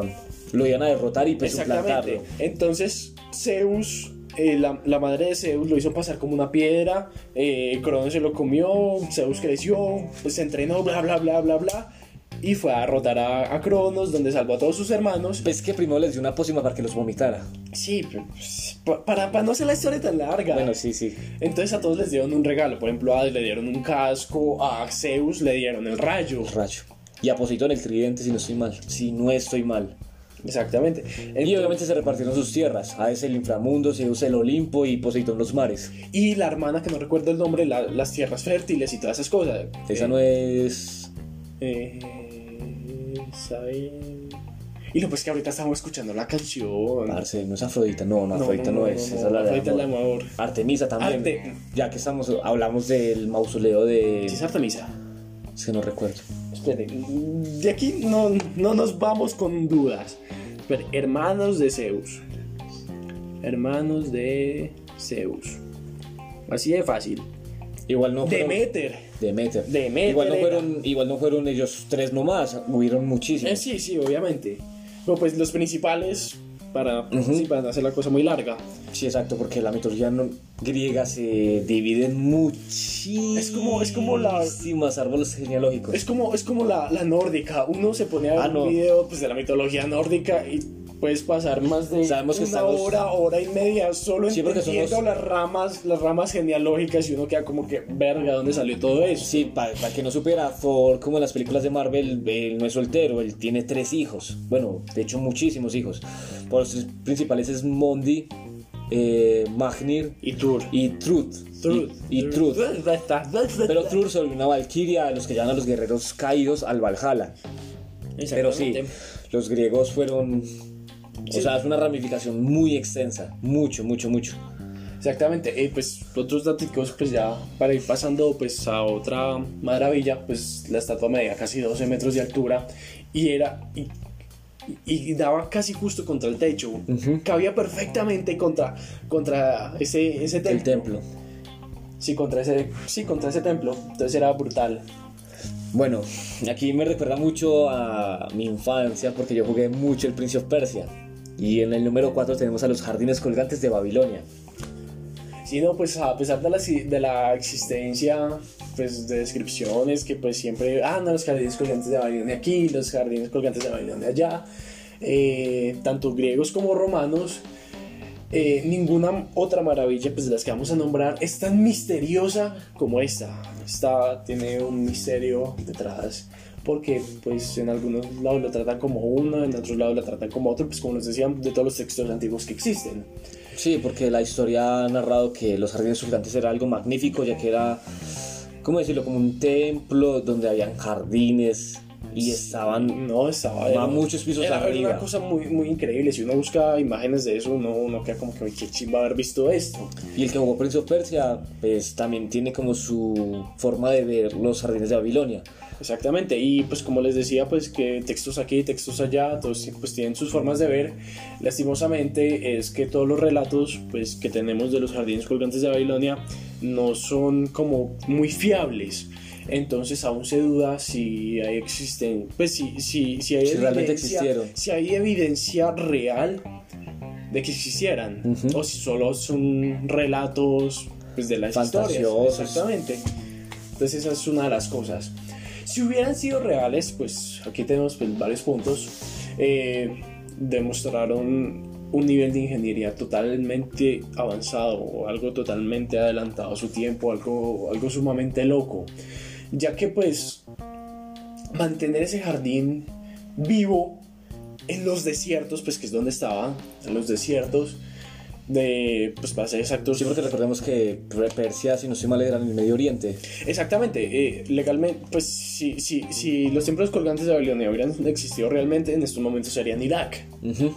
lo iban a derrotar y pues suplantarlo. Entonces, Zeus, eh, la, la madre de Zeus, lo hizo pasar como una piedra. Eh, Cronos se lo comió. Zeus creció, pues se entrenó, bla, bla, bla, bla, bla. Y fue a derrotar a, a Cronos, donde salvó a todos sus hermanos. Pues que primero les dio una pócima para que los vomitara. Sí, pues, pa- para, para no hacer la historia tan larga. Bueno, sí, sí. Entonces a todos les dieron un regalo. Por ejemplo, a Hades le dieron un casco, a Zeus le dieron el rayo. Rayo. Y a Poseidón el tridente si no estoy mal. Si no estoy mal. Exactamente. Y obviamente se repartieron sus tierras. Hades el inframundo, Zeus el Olimpo y Poseidón los mares. y la hermana, que no recuerdo el nombre, la- las tierras fértiles y todas esas cosas. Esa Eh, no es... eh. Y lo pues que ahorita estamos escuchando la canción. Parce, no es Afrodita. No, no, Afrodita no, no, no, es. Esa es la de Afrodita amor. amor. Artemisa también. Arte- Ya que estamos, hablamos del mausoleo de... Sí, es Artemisa. Es que no recuerdo. De aquí no, no nos vamos con dudas. Espere, hermanos de Zeus. Hermanos de Zeus. Así de fácil. Igual no fueron... Demeter. Demeter. Demeter Igual no, fueron, igual no fueron ellos tres nomás, hubieron muchísimos. Eh, sí, sí, obviamente. Pero pues los principales, para, sí, para hacer la cosa muy larga. Sí, exacto, porque la mitología no- griega se divide en muchísimas Es como- es como la- árboles genealógicos. Es como, es como la, la nórdica. Uno se pone a ver Ah, no. un video pues, de la mitología nórdica y puedes pasar más de Sabemos que una estamos- hora, hora y media solo Sí, porque entendiendo somos- las ramas, las ramas genealógicas y uno queda como que, verga, ¿dónde salió todo eso? Sí, para que no supiera, Thor, como en las películas de Marvel, él no es soltero, él tiene tres hijos. Bueno, de hecho, muchísimos hijos. Por los tres principales es Mondi, eh, Magnir Y Tur. y Truth. Truth. Y, y Truth. Pero (laughs) Truth sobre una valquiria a los que llaman a los guerreros caídos al Valhalla. Pero sí, los griegos fueron. O Sí. sea, es una ramificación muy extensa. Mucho, mucho, mucho. Exactamente, eh, pues otros datos, pues ya para ir pasando pues a otra maravilla, pues la estatua medía casi 12 metros de altura y era y, y- daba casi justo contra el techo, Ujú. cabía perfectamente contra contra ese ese templo. El templo. Sí, contra ese sí, contra ese templo, entonces era brutal. Bueno, aquí me recuerda mucho a mi infancia porque yo jugué mucho el Prince of Persia. Y en el número 4 tenemos a los jardines colgantes de Babilonia. Sí, no, pues a pesar de la, de la existencia pues, de descripciones que pues siempre, ah, no, los jardines colgantes de Babilonia aquí, los jardines colgantes de Babilonia allá, eh, tanto griegos como romanos, eh, ninguna otra maravilla pues, de las que vamos a nombrar es tan misteriosa como esta. Esta tiene un misterio detrás porque pues en algunos lados lo tratan como uno, en otros lados lo tratan como otro, pues como les decía, de todos los textos antiguos que existen. Sí, porque la historia ha narrado que los jardines sultantes era algo magnífico, ya que era, ¿cómo decirlo?, como un templo donde habían jardines y estaban No, estaba... a muchos pisos era, arriba. una cosa muy, muy increíble. Si uno busca imágenes de eso, uno, uno queda como que "Uy, qué chimba haber visto esto. Y el que jugó Prince of Persia, pues también tiene como su forma de ver los jardines de Babilonia. Exactamente, y pues como les decía, pues que textos aquí, textos allá, todos pues tienen sus formas de ver. Lastimosamente es que todos los relatos pues que tenemos de los jardines colgantes de Babilonia no son como muy fiables. Entonces aún se duda si hay existen, pues si, si, si hay Si evidencia, si hay evidencia real de que existieran o si solo son relatos pues, de las historias. Exactamente. Entonces esa es una de las cosas. Si hubieran sido reales, pues aquí tenemos pues, varios puntos. Eh, demostraron un nivel de ingeniería totalmente avanzado, o algo totalmente adelantado a su tiempo, algo, algo sumamente loco. Ya que pues mantener ese jardín vivo en los desiertos, pues que es donde estaba, en los desiertos, de, pues para ser exactos, Sí, porque recordemos que Persia, si no estoy mal, era en el Medio Oriente. Exactamente, eh, legalmente, pues si, si, si los templos colgantes de Babilonia hubieran existido realmente, en estos momentos serían Irak. Ujú.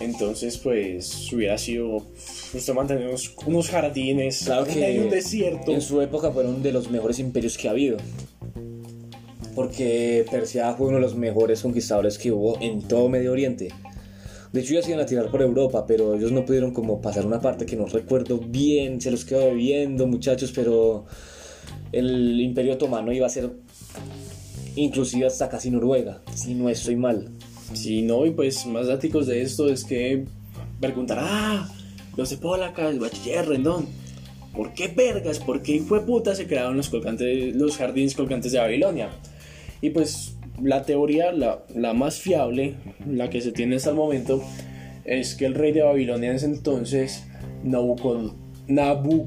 Entonces, pues hubiera sido justo mantener unos, unos jardines Claro que un desierto. en su época fueron de los mejores imperios que ha habido. Porque Persia fue uno de los mejores conquistadores que hubo en todo Medio Oriente. De hecho, ellos iban a tirar por Europa, pero ellos no pudieron como pasar una parte que no recuerdo bien, se los quedó bebiendo, muchachos, pero el Imperio Otomano iba a ser inclusive hasta casi Noruega, si no estoy mal. Sí, no, y pues más datos de esto es que preguntar, ah, los de Pólaca, el bachiller Rendón, ¿por qué vergas, por qué fue puta se crearon los, colgantes, los jardines colgantes de Babilonia? Y pues la teoría, la, la más fiable, la que se tiene hasta el momento, es que el rey de Babilonia en ese entonces, Nabucod, Nabu,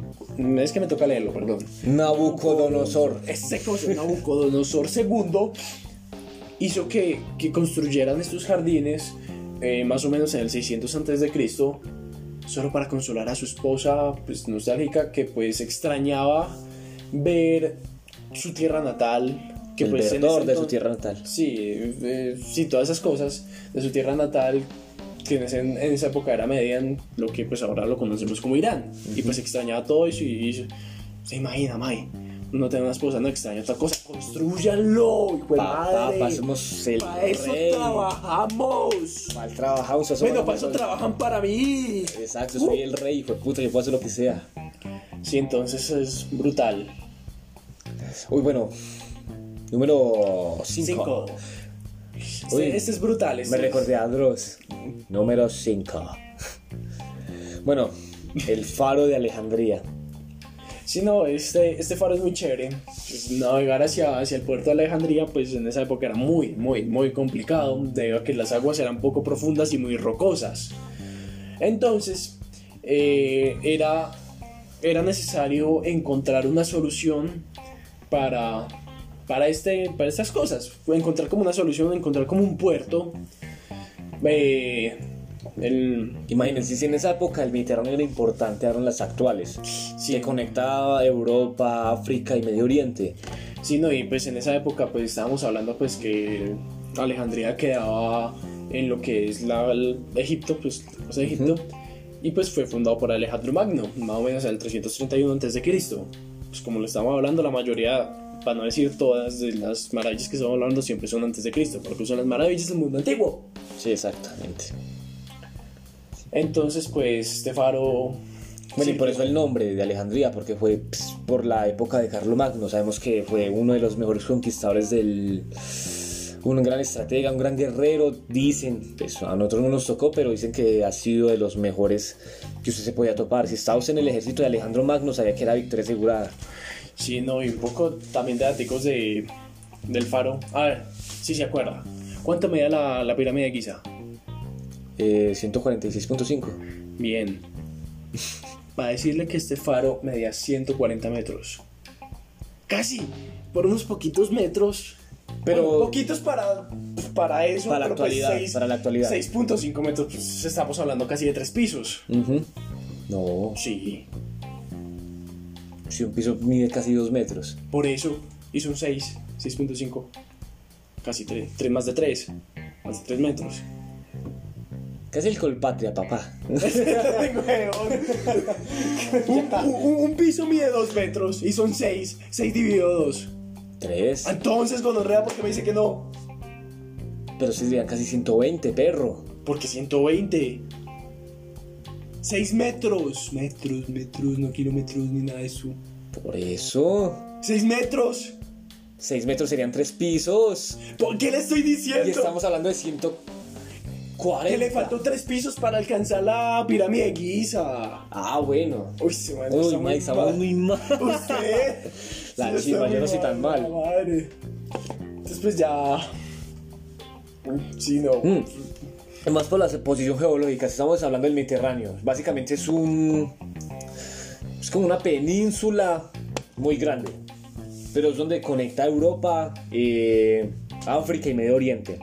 es que me toca leerlo, perdón. Nabucodonosor. Este cosa, Nabucodonosor II, hizo que, que construyeran estos jardines eh, más o menos en el 600 antes de Cristo, solo para consolar a su esposa, pues nostálgica, que pues extrañaba ver su tierra natal, que el pues en de su tierra natal. Sí, eh, sí, todas esas cosas de su tierra natal, que en, ese- en esa época era media en lo que pues ahora lo conocemos como Irán. Y pues extrañaba todo eso y, y se imagina, May, no tiene una esposa, no extraña otra cosa, construyanlo, hijo de Papá, madre. pasemos el Para eso rey. trabajamos. Mal trabajado, eso Bueno, para eso trabajan para mí. Exacto, soy el rey, hijo de puta, yo puedo hacer lo que sea. Sí, entonces es brutal. Uy, bueno. Número 5. Cinco. Uy, Este, este es brutal. este Me es- recordé a Dross. Número 5. Bueno, el faro de Alejandría. Sí, no, este, este faro es muy chévere. Pues, navegar hacia, hacia el puerto de Alejandría, pues en esa época era muy, muy, muy complicado, debido a que las aguas eran poco profundas y muy rocosas. Entonces, eh, era, era necesario encontrar una solución para, para, este, para estas cosas. Encontrar como una solución, encontrar como un puerto. Eh, el, Imagínense, si en esa época el Mediterráneo era importante, eran las actuales. Sí. Que conectaba Europa, África y Medio Oriente. Sí, no, y pues en esa época pues estábamos hablando pues que Alejandría quedaba en lo que es la, el Egipto, pues o sea, Egipto, y pues fue fundado por Alejandro Magno, más o menos en el 331 a.C. Pues como lo estamos hablando, la mayoría, para no decir todas de las maravillas que estamos hablando, siempre son antes de Cristo, porque son las maravillas del mundo antiguo. Sí, exactamente. Entonces, pues este faro... Bueno, y sí, por eso el nombre de Alejandría, porque fue pues, por la época de Carlomagno. Sabemos que fue uno de los mejores conquistadores del. Un gran estratega, un gran guerrero, dicen, pues a nosotros no nos tocó, pero dicen que ha sido de los mejores que usted se podía topar. Si estaba usted en el ejército de Alejandro Magno, sabía que era victoria asegurada. Sí, no, y un poco también de datos de, del faro. A ver, si se acuerda. ¿Cuánto medía la, la pirámide de Giza? Eh, 146.5. Bien. Para decirle que este faro medía 140 metros. Casi, por unos poquitos metros, Pero Bueno, poquitos para, para eso. Para la pues actualidad, seis- para la actualidad. 6.5 metros, pues estamos hablando casi de tres pisos. Ujú. No, Sí, si un piso mide casi dos metros. por eso. Y son 6, 6.5. Casi 3, 3 más de 3. Más de 3 metros. Casi el colpatria, papá. (laughs) Un, un- un piso mide 2 metros y son 6. 6 dividido 2. Tres. Entonces, gonorrea, ¿por qué me dice que no? Pero serían casi 120, perro. Porque 120. 6 metros. Metros, metros, no kilómetros ni nada de eso. Por eso. 6 metros. 6 metros serían tres pisos. ¿Por qué le estoy diciendo? Y estamos hablando de 140. Que le faltó 3 pisos para alcanzar la pirámide de Giza. Ah, bueno. Uy, se me Uy, Mike, estamos muy mal. Usted. (laughs) La Sí, está yo no soy tan mal. Madre. Entonces, pues ya. Sí, no. Mm. Más por la posición geológica, estamos hablando del Mediterráneo. Básicamente es un. Es como una península muy grande. Pero es donde conecta Europa, eh, África y Medio Oriente.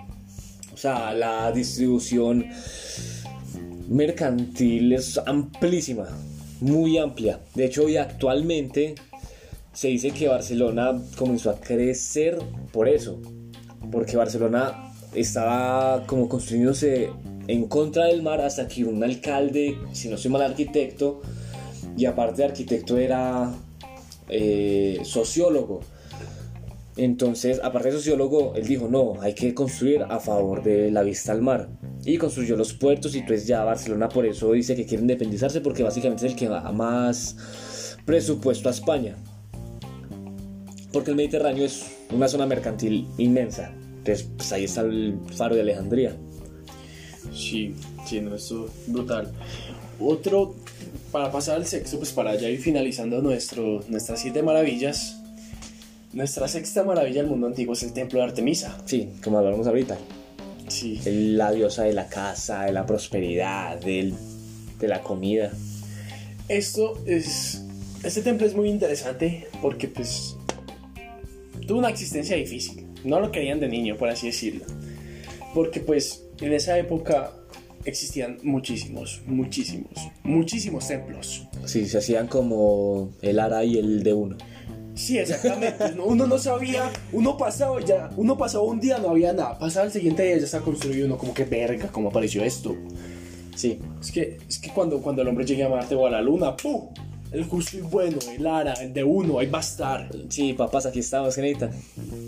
La distribución mercantil es amplísima, muy amplia. De hecho, hoy actualmente se dice que Barcelona comenzó a crecer por eso. Porque Barcelona estaba como construyéndose en contra del mar hasta que un alcalde, si no soy mal arquitecto, y aparte de arquitecto era eh, sociólogo. Entonces, aparte de sociólogo, él dijo, no, hay que construir a favor de la vista al mar. Y construyó los puertos y pues ya Barcelona por eso dice que quiere independizarse porque básicamente es el que da más presupuesto a España. Porque el Mediterráneo es una zona mercantil inmensa. Entonces, pues ahí está el faro de Alejandría. Sí, sí, no, esto brutal. Otro, para pasar al sexo, pues para ya ir finalizando nuestro, nuestras siete maravillas. Nuestra sexta maravilla del mundo antiguo es el templo de Artemisa. Sí, como hablamos ahorita. Sí. La diosa de la casa, de la prosperidad, del, de la comida. Esto es. Este templo es muy interesante porque, pues. Tuvo una existencia difícil. No lo querían de niño, por así decirlo. Porque, pues, en esa época existían muchísimos, muchísimos, muchísimos templos. Sí, se hacían como el ara y el de uno. Sí, exactamente. No- Uno no sabía, uno pasaba ya, uno pasaba un día, no había nada. Pasaba el siguiente día, ya estaba construido uno, como que verga, ¿cómo apareció esto? Sí, Es que, es que cuando, cuando el hombre llegue a Marte o a la Luna, ¡pum! El justo y bueno, el Ara, el de uno, ahí va a estar. sí, papás, aquí estamos, ¿qué necesitan?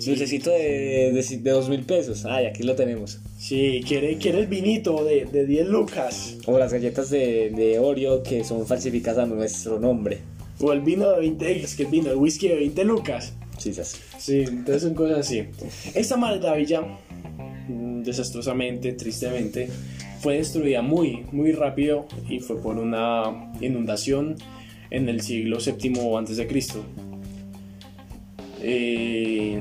Dulcecito de, de, de dos mil pesos. Ay, aquí lo tenemos. Sí, quiere, quiere el vinito de, de 10 lucas. O las galletas de, de Oreo que son falsificadas a nuestro nombre. O el vino de 20, es que el vino, el whisky de 20 lucas. Sí, hace. Sí, entonces son cosas así. Esta maravilla, mm, desastrosamente, tristemente, fue destruida muy, muy rápido y fue por una inundación en el siglo VII antes de Cristo. Eh,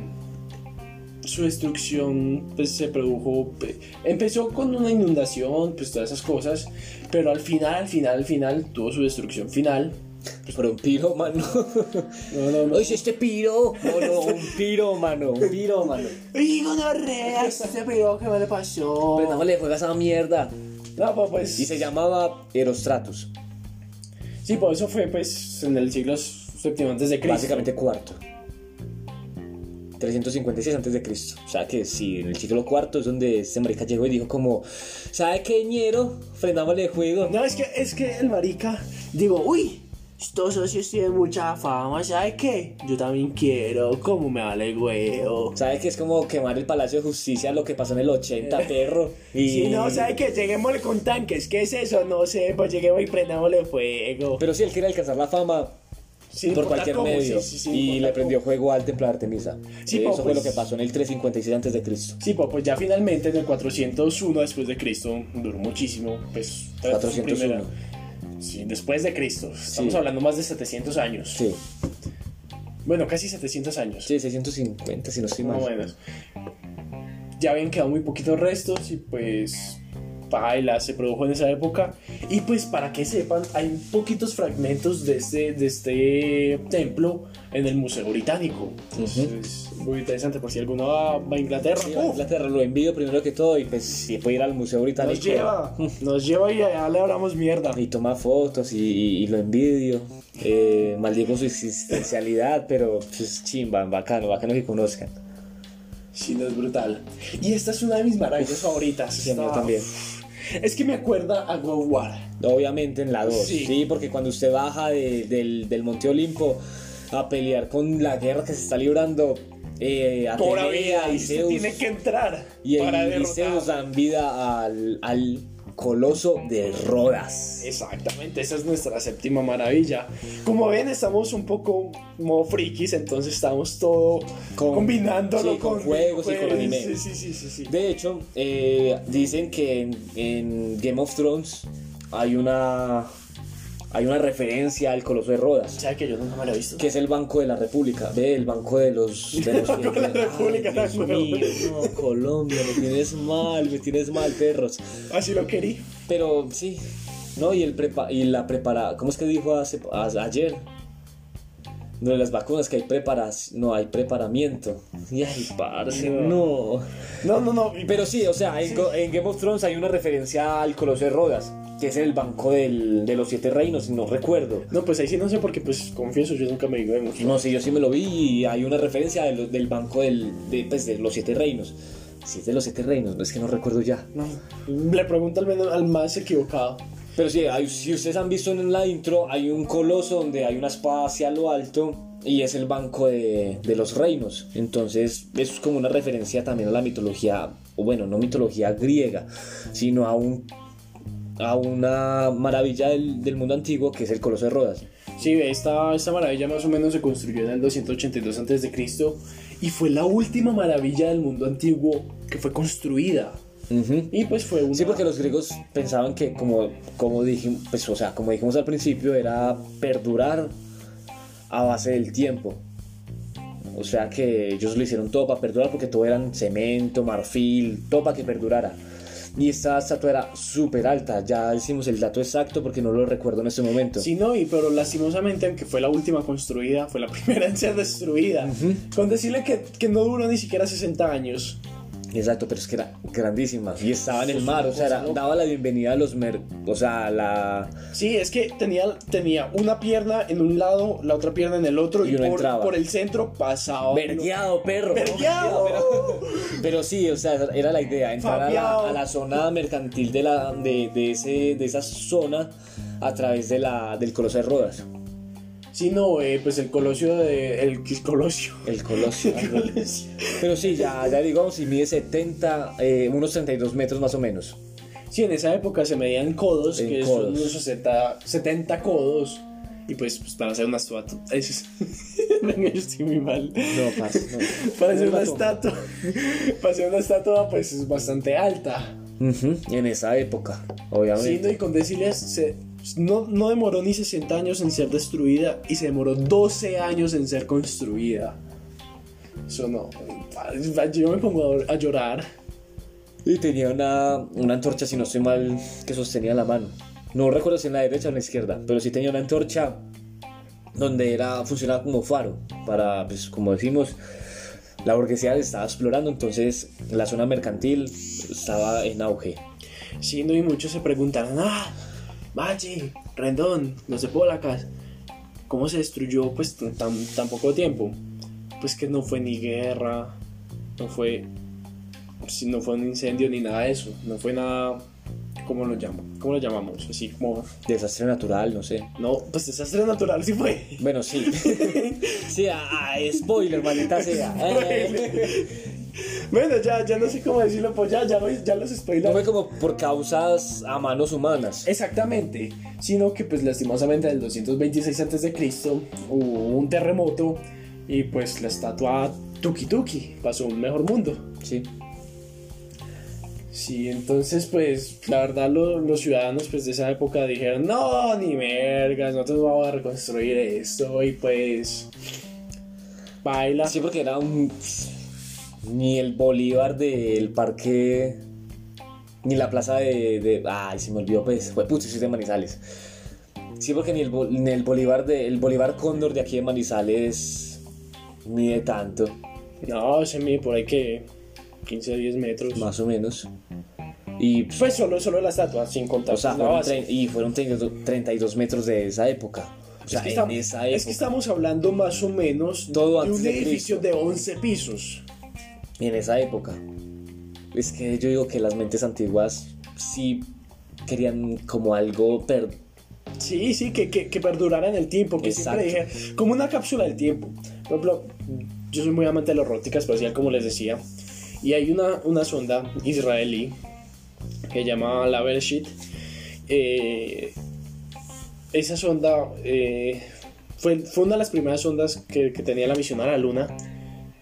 su destrucción pues, se produjo, pe- empezó con una inundación, pues todas esas cosas, pero al final, al final, al final, tuvo su destrucción final. Pues por un piro, mano. No, no, no. Oye, este piro. No, no, un piro, mano. Un piro, mano. ¡Y gonorrea! ¿Este pero qué me le pasó? Pero no le juegas a esa mierda. No, pues, pues Y se llamaba Erostratus. sí, por eso fue pues en el siglo VII antes de Cristo. Básicamente cuarto. 356 antes de Cristo. O sea que si en el siglo cuarto es donde este marica llegó y dijo como, ¿sabe qué, ñero? Frenámosle el juego. No, es que, es que el marica, digo, uy, estos socios tienen mucha fama, ¿sabe qué? Yo también quiero, ¿cómo me vale huevo? ¿Sabe que es como quemar el Palacio de Justicia, lo que pasó en el 80, perro? Y... Si no, ¿sabe qué? Lleguémosle con tanques, ¿qué es eso? No sé, pues lleguemos y prendámosle fuego. Pero sí, él quería alcanzar la fama por cualquier cómo, medio. sí, sí, sí, y le prendió juego al Templo de Artemisa. Sí, Eso pues, fue lo pues- que pasó en el 356 antes de Cristo. Sí, pues, ya finalmente en el 401 después de Cristo, duró muchísimo, pues... tras su 401. Sí, después de Cristo, estamos Sí. hablando más de 700 años. Sí, Bueno, casi 700 años. sí, 650 si no estoy más mal. menos. Ya habían quedado muy poquitos restos y pues Paila se produjo en esa época. Y pues para que sepan, hay poquitos fragmentos de este, de este templo en el Museo Británico. Entonces, es muy interesante por si alguno va, va a Inglaterra. Sí, ¡uf! Inglaterra lo envío primero que todo y pues si puede ir al Museo Británico. nos lleva, (laughs) nos lleva y allá le hablamos mierda. Y toma fotos y, y- y lo envidio. Eh, maldigo su existencialidad, pero pues chimba, bacano, bacano que conozcan. Sí, no es brutal. Y esta es una de mis maravillas favoritas. Sí, a también. Es que me acuerda a God of War. Obviamente en la 2, Sí. sí. porque cuando usted baja de- del, del Monte Olimpo a pelear con la guerra que se está librando, eh, Por Atenea y Zeus, tiene que entrar y, para y. Zeus dan vida al, al coloso de Rodas. Exactamente, esa es nuestra séptima maravilla. Como ven, estamos un poco como frikis, entonces estamos todo Con- combinándolo sí, con juegos y con anime. Sí, sí. De hecho, eh, dicen que en, en Game of Thrones hay una, hay una referencia al coloso de Rodas. ¿Sabe que yo nunca me lo he visto? que es el Banco de la República, ve el Banco de los de los (laughs) Banco de la Ay, República, Dios no, mío, no, Colombia, me tienes mal, me tienes mal, perros. Así lo querí. Pero sí, no, y el prepa y la prepara, ¿cómo es que dijo hace, a- ayer? No de las vacunas que hay preparas, no hay preparamiento. Y ay, parce, no. No, no, no. Pero sí, o sea, en, Game of Thrones hay una referencia al Coloso de Rodas, que es el banco del- de los siete reinos, no recuerdo. No, pues ahí sí no sé porque, pues, confieso, yo nunca me digo No sé, yo sí me lo vi y hay una referencia de lo- del banco del, de, pues, de los siete reinos. Si es de los siete reinos, no es que no recuerdo ya. No. Le pregunto al menos al más equivocado. Pero sí, hay- si ustedes han visto en la intro, hay un coloso donde hay una espada hacia lo alto y es el banco de, de los reinos. Entonces, eso es como una referencia también a la mitología, o bueno, no mitología griega, sino a un a una maravilla del, del mundo antiguo que es el coloso de Rodas. Sí, esta, esta maravilla más o menos se construyó en el 282 a.C. y fue la última maravilla del mundo antiguo que fue construida. Y pues fue una... Sí, porque los griegos pensaban que, como, como, dijimos, pues, o sea, como dijimos al principio, era perdurar a base del tiempo. O sea que ellos lo hicieron todo para perdurar porque todo eran cemento, marfil, todo para que perdurara. Y esta estatua era súper alta, ya decimos el dato exacto porque no lo recuerdo en este momento. Sí, no, y pero lastimosamente, aunque fue la última construida, fue la (laughs) primera en ser destruida. Con decirle que, que no duró ni siquiera 60 años. Exacto, pero es que era grandísima y estaba en el mar, o sea, era- daba la bienvenida a los mer... O sea, la... Sí, es que tenía, tenía una pierna en un lado, la otra pierna en el otro, Y y, uno por, por el centro pasaba. Vergueado, perro. ¡Vergueado! (laughs) Pero sí, o sea, era la idea, entrar a la, Fabiao. a la zona mercantil de, la, de, de, ese, de esa zona a través de la, del Coloso de Rodas. Sí, no, eh, pues el colosio de. El, el colosio. (laughs) El Colosio. Pero sí, ya, ya digamos, y mide 70, eh, unos 32 metros más o menos. Sí, en esa época se medían codos, En que codos. son unos 60, 70 codos. Y pues, pues, para hacer una estatua. (laughs) Es- (laughs) yo estoy muy mal. No, parce, no. Para hacer una estatua. Para hacer una estatua, pues es bastante alta. Ujú, En esa época, Sí, obviamente. no, y con decirles, se- no, no demoró ni 60 años en ser destruida y se demoró 12 años en ser construida. Eso no. Yo me pongo a llorar. Y tenía una, una antorcha, si no estoy mal, que sostenía la mano. No recuerdo si en la derecha o en la izquierda, pero sí tenía una antorcha donde era, funcionaba como faro para, pues, como decimos, la burguesía estaba explorando, entonces la zona mercantil estaba en auge. Sí, no, y muchos se preguntaron, ah, Machi, Rendón, no sé Polacas, ¿cómo se destruyó pues tan, poco tiempo? Pues que no fue ni guerra, no fue, no fue un incendio ni nada de eso, no fue nada, ¿cómo lo llamo? ¿Cómo lo llamamos? Así como, Desastre natural, no sé. no, pues desastre natural sí fue. Bueno, sí. (laughs) sí, ah, ah, spoiler, maldita sea. (laughs) Bueno, ya, ya no sé cómo decirlo, pues ya, ya, ya los no spoilers. fue como por causas a manos humanas. Exactamente, sino que pues lastimosamente en el 226 a.C. hubo un terremoto y pues la estatua Tuki Tuki pasó a un mejor mundo. Sí. Sí, entonces pues la verdad lo- los ciudadanos pues de esa época dijeron, no, ni mergas, nosotros vamos a reconstruir esto y pues... Baila. Sí, porque era un. Ni el Bolívar del parque. Ni la plaza de, de- Ay, se me olvidó, pues. Fue puto, sí, de Manizales. Sí, porque ni el, Bol- ni el Bolívar de, el Bolívar Cóndor de aquí de Manizales mide tanto, No, se mide por ahí que 15 10 metros. más o menos. Y, Pues solo, solo la estatua, sin contar o sea, la base. y fueron 32 32 metros de esa época. O sea, es, que en estamos, esa es época. que estamos hablando más o menos Todo de un de edificio de 11 pisos. En esa época. Es que yo digo que las mentes antiguas sí querían como algo per Sí, sí, que, que, que perdurara en el tiempo, que Exacto. siempre dije, como una cápsula del tiempo. Por ejemplo, yo soy muy amante de la robótica espacial, como les decía, y hay una, una sonda israelí que se llama la Bereshit. Eh, esa sonda eh, fue, fue una de las primeras sondas que, que tenía la misión a la Luna,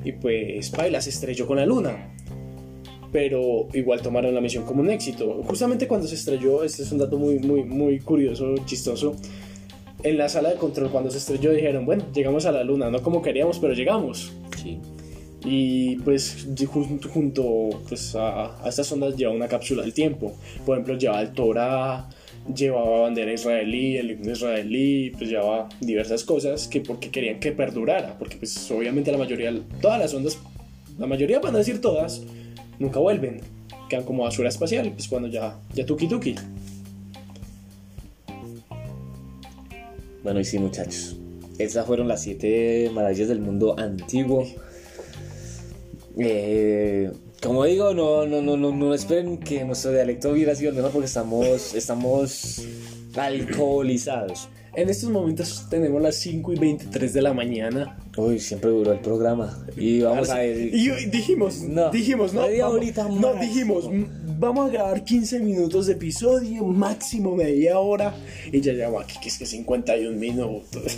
y pues, Paila se estrelló con la Luna pero igual tomaron la misión como un éxito. Justamente cuando se estrelló, este es un dato muy, muy, muy curioso, chistoso. En la sala de control, cuando se estrelló, dijeron: Bueno, llegamos a la luna, no como queríamos, pero llegamos. sí. Y pues junto, junto pues, a, a estas ondas lleva una cápsula del tiempo. Por ejemplo, lleva el Torah, llevaba bandera israelí, el himno israelí, pues llevaba diversas cosas que porque querían que perdurara. Porque pues obviamente la mayoría, todas las ondas, la mayoría van a decir todas, nunca vuelven. Quedan como basura espacial, pues cuando ya, ya tuki tuki. Bueno, y sí, muchachos. Esas fueron las siete maravillas del mundo antiguo. Eh, como digo, no, no, no, no, no esperen que nuestro dialecto hubiera sido el mejor porque estamos, estamos alcoholizados. En estos momentos tenemos las 5 y 23 de la mañana. Uy, siempre duró el programa. Y vamos a ver. Y dijimos, No, dijimos, no, media vamos- no, dijimos, "M- vamos a grabar 15 minutos de episodio, máximo media hora, y ya llevamos aquí, que es que 51 minutos.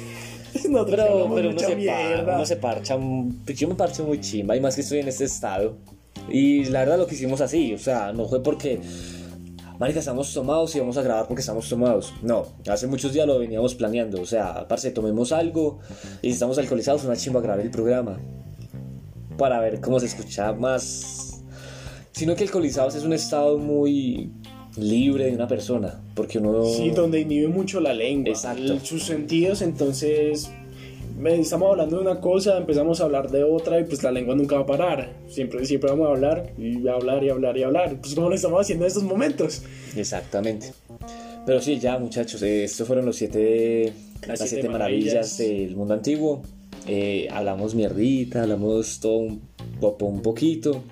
(laughs) Nosotros Pero, pero mucha se mierda. par- uno se parcha. pues Yo me parcho muy chimba y más que estoy en este estado. Y la verdad lo que hicimos así, o sea, no fue porque. Marica, estamos tomados y vamos a grabar porque estamos tomados. No, hace muchos días lo veníamos planeando. O sea, parce, tomemos algo y si estamos alcoholizados, una chimba grabar el programa. Para ver cómo se escucha más. Sino que alcoholizados es un estado muy libre de una persona. Porque uno. Sí, donde inhibe mucho la lengua, Exacto. sus sentidos, entonces estamos hablando de una cosa, empezamos a hablar de otra y pues la lengua nunca va a parar. Siempre, siempre vamos a hablar y hablar y hablar y hablar. Pues como lo estamos haciendo en estos momentos. Exactamente. Pero sí, ya muchachos, eh, estos fueron los siete, las, siete siete maravillas, maravillas. del mundo antiguo. Eh, hablamos mierdita, hablamos todo un, un poquito.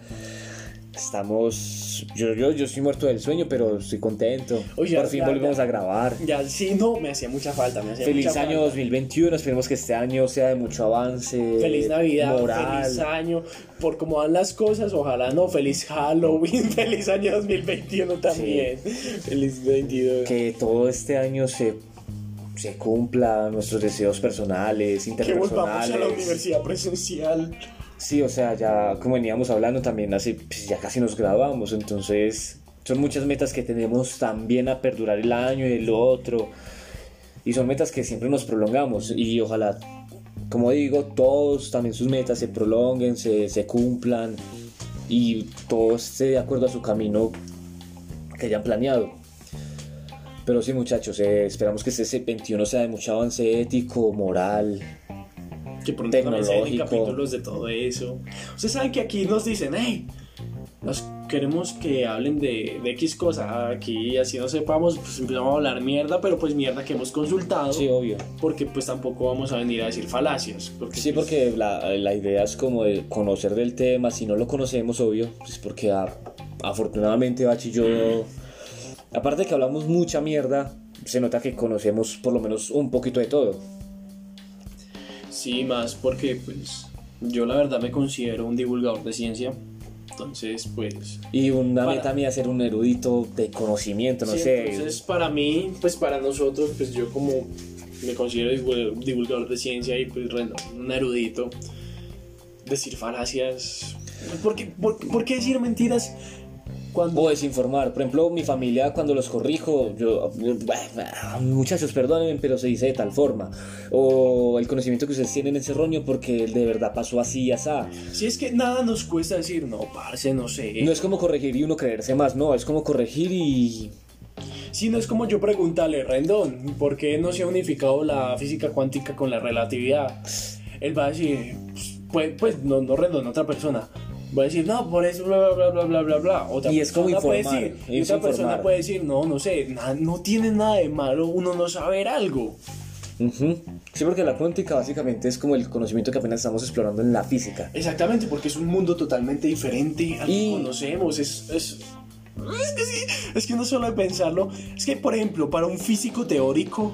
Estamos, yo, yo, yo estoy muerto del sueño, pero estoy contento. Oye, Por fin ya- ya. a grabar. Ya, sí, no, me hacía mucha falta, me hacía Feliz mucha año falta. 2021, esperemos que este año sea de mucho avance. Feliz Navidad, moral. feliz año, por cómo van las cosas, ojalá no, feliz Halloween, (laughs) feliz año 2021 también, feliz 22. Que todo este año se, se cumpla nuestros deseos personales, Que volvamos a la interpersonales. universidad presencial. Sí, o sea, ya como veníamos hablando también hace, pues, ya casi nos graduamos, entonces son muchas metas que tenemos también a perdurar el año y el otro, y son metas que siempre nos prolongamos, y ojalá, como digo, todos también sus metas se prolonguen, se, se cumplan, y todo esté de acuerdo a su camino que hayan planeado. Pero sí, muchachos, eh, esperamos que este 21 sea de mucho avance ético, moral, Que pronto también se capítulos de todo eso. Ustedes saben que aquí nos dicen, hey, nos queremos que hablen de, de X cosa. Aquí, así no sepamos, pues empezamos a hablar mierda, pero pues mierda que hemos consultado. sí, obvio. Porque pues tampoco vamos a venir a decir falacias. Porque, Sí, pues, porque la, la idea es como de conocer del tema, si no lo conocemos, obvio, pues porque a- afortunadamente Bachi y yo, aparte de que hablamos mucha mierda, se nota que conocemos por lo menos un poquito de todo. Sí, más porque pues yo la verdad me considero un divulgador de ciencia. Entonces, pues... Y una Para- meta mía ser un erudito de conocimiento, no sí, sé. Entonces, para mí, pues para nosotros, pues yo como me considero divul- divulgador de ciencia y pues un erudito, decir falacias... ¿Por qué, por, por qué decir mentiras cuando... O desinformar. Por ejemplo, mi familia cuando los corrijo, yo, muchachos, perdónenme, pero se dice de tal forma. O el conocimiento que ustedes tienen es erróneo porque de verdad pasó así y así. Si es que nada nos cuesta decir, no, parce, no sé. No es como corregir y uno creerse más, no, es como corregir y... Si no es como yo preguntarle, Rendón, ¿por qué no se ha unificado la física cuántica con la relatividad? Él va a decir, pues, pues no, no Rendón, otra persona va a decir, no, por eso, bla, bla, bla, bla, bla, bla. Otra y es como informar. Puede decir, y otra persona puede decir, no, no sé, no tiene nada de malo uno no saber algo. Sí, porque la cuántica básicamente es como el conocimiento que apenas estamos explorando en la física. Exactamente, porque es un mundo totalmente diferente al que conocemos. Es, es, es, que sí, es que no solo de pensarlo. Es que, por ejemplo, para un físico teórico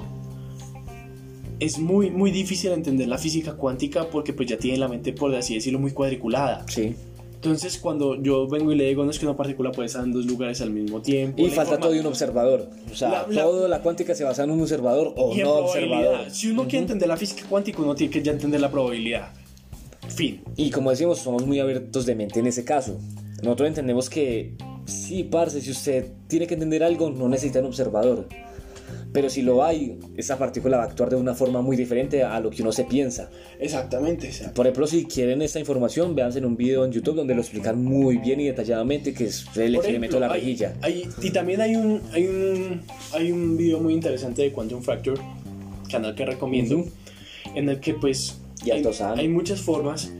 es muy, muy difícil entender la física cuántica porque pues ya tiene la mente, por así decirlo, muy cuadriculada. Sí. Entonces, cuando yo vengo y le digo, no es que una partícula puede estar en dos lugares al mismo tiempo. Y falta todo de un observador. O sea, la, toda la cuántica se basa en un observador o no observador. Si uno quiere entender la física cuántica, uno tiene que ya entender la probabilidad. Fin. Y como decimos, somos muy abiertos de mente en ese caso. Nosotros entendemos que, sí, parce, si usted tiene que entender algo, no necesita un observador. Pero si lo hay, esa partícula va a actuar de una forma muy diferente a lo que uno se piensa. Exactamente. Por ejemplo, si quieren esta información, véanse en un video en YouTube donde lo explican muy bien y detalladamente, que es el experimento de la rejilla. y también hay un, hay, un, hay un video muy interesante de Quantum Fracture, canal que recomiendo, en el que pues hay, hay, muchas formas,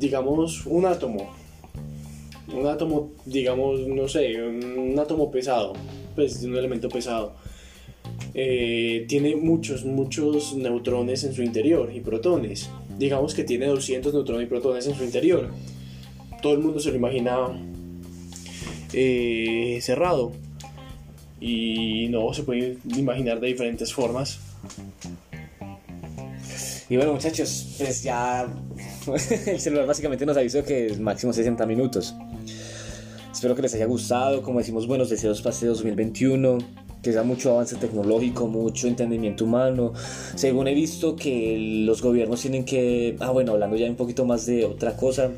digamos, un átomo. Un átomo, digamos, no sé, un átomo pesado, pues un elemento pesado eh, tiene muchos, muchos neutrones en su interior y protones. Digamos que tiene 200 neutrones y protones en su interior. Todo el mundo se lo imagina eh, cerrado. Y no, se puede imaginar de diferentes formas. Y bueno muchachos, pues ya (laughs) el celular básicamente nos avisó que es máximo 60 minutos. Espero que les haya gustado, como decimos, buenos deseos para este 2021 que da mucho avance tecnológico, mucho entendimiento humano. Según he visto que los gobiernos tienen que, ah bueno, hablando ya un poquito más de otra cosa,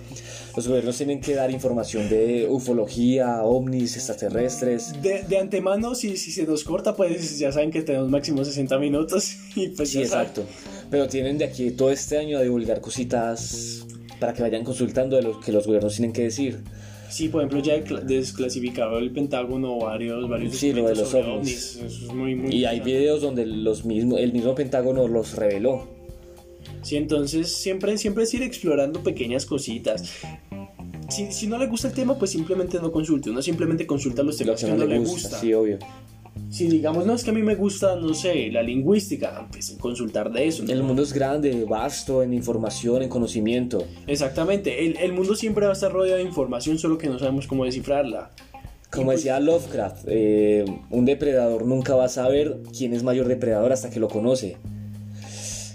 los gobiernos tienen que dar información de ufología, ovnis, extraterrestres. De, de antemano, si, si se nos corta, pues ya saben que tenemos máximo 60 minutos (laughs) y pues Sí, exacto. Pero tienen de aquí todo este año a divulgar cositas para que vayan consultando de lo que los gobiernos tienen que decir. Sí, por ejemplo, ya he desclasificado el Pentágono varios, varios sí, lo de los ovnis. Eso es muy, muy y hay videos donde los mismo, el mismo Pentágono los reveló. Sí, entonces siempre, siempre es ir explorando pequeñas cositas. Si, si no le gusta el tema, pues simplemente no consulte. Uno simplemente consulta los temas que, no, le gusta. gusta. Sí, obvio si digamos, no es que a mí me gusta, no sé, la lingüística, pues consultar de eso. El mundo es grande, vasto en información, en conocimiento. Exactamente, el, el, mundo siempre va a estar rodeado de información, solo que no sabemos cómo descifrarla. Como pues decía Lovecraft, eh, un depredador nunca va a saber quién es mayor depredador hasta que lo conoce.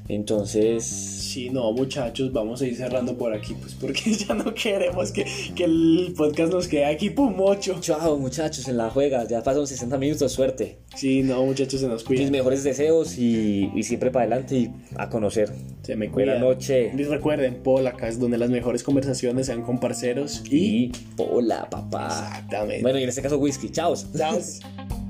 Entonces Sí, no, muchachos, vamos a ir cerrando por aquí, pues porque (laughs) ya no queremos que, que el podcast nos quede aquí, pum, mocho. Chao, muchachos, en la juega, ya pasan 60 minutos, suerte. Sí, no, muchachos, se nos cuidan. Mis mejores deseos y, y siempre para adelante y a conocer. Se me cuida. Buenas noches. Y recuerden, Pola, acá es donde las mejores conversaciones sean con parceros y, y Pola, papá. Exactamente. Bueno, y en este caso, whisky. Chao. Chao. (laughs)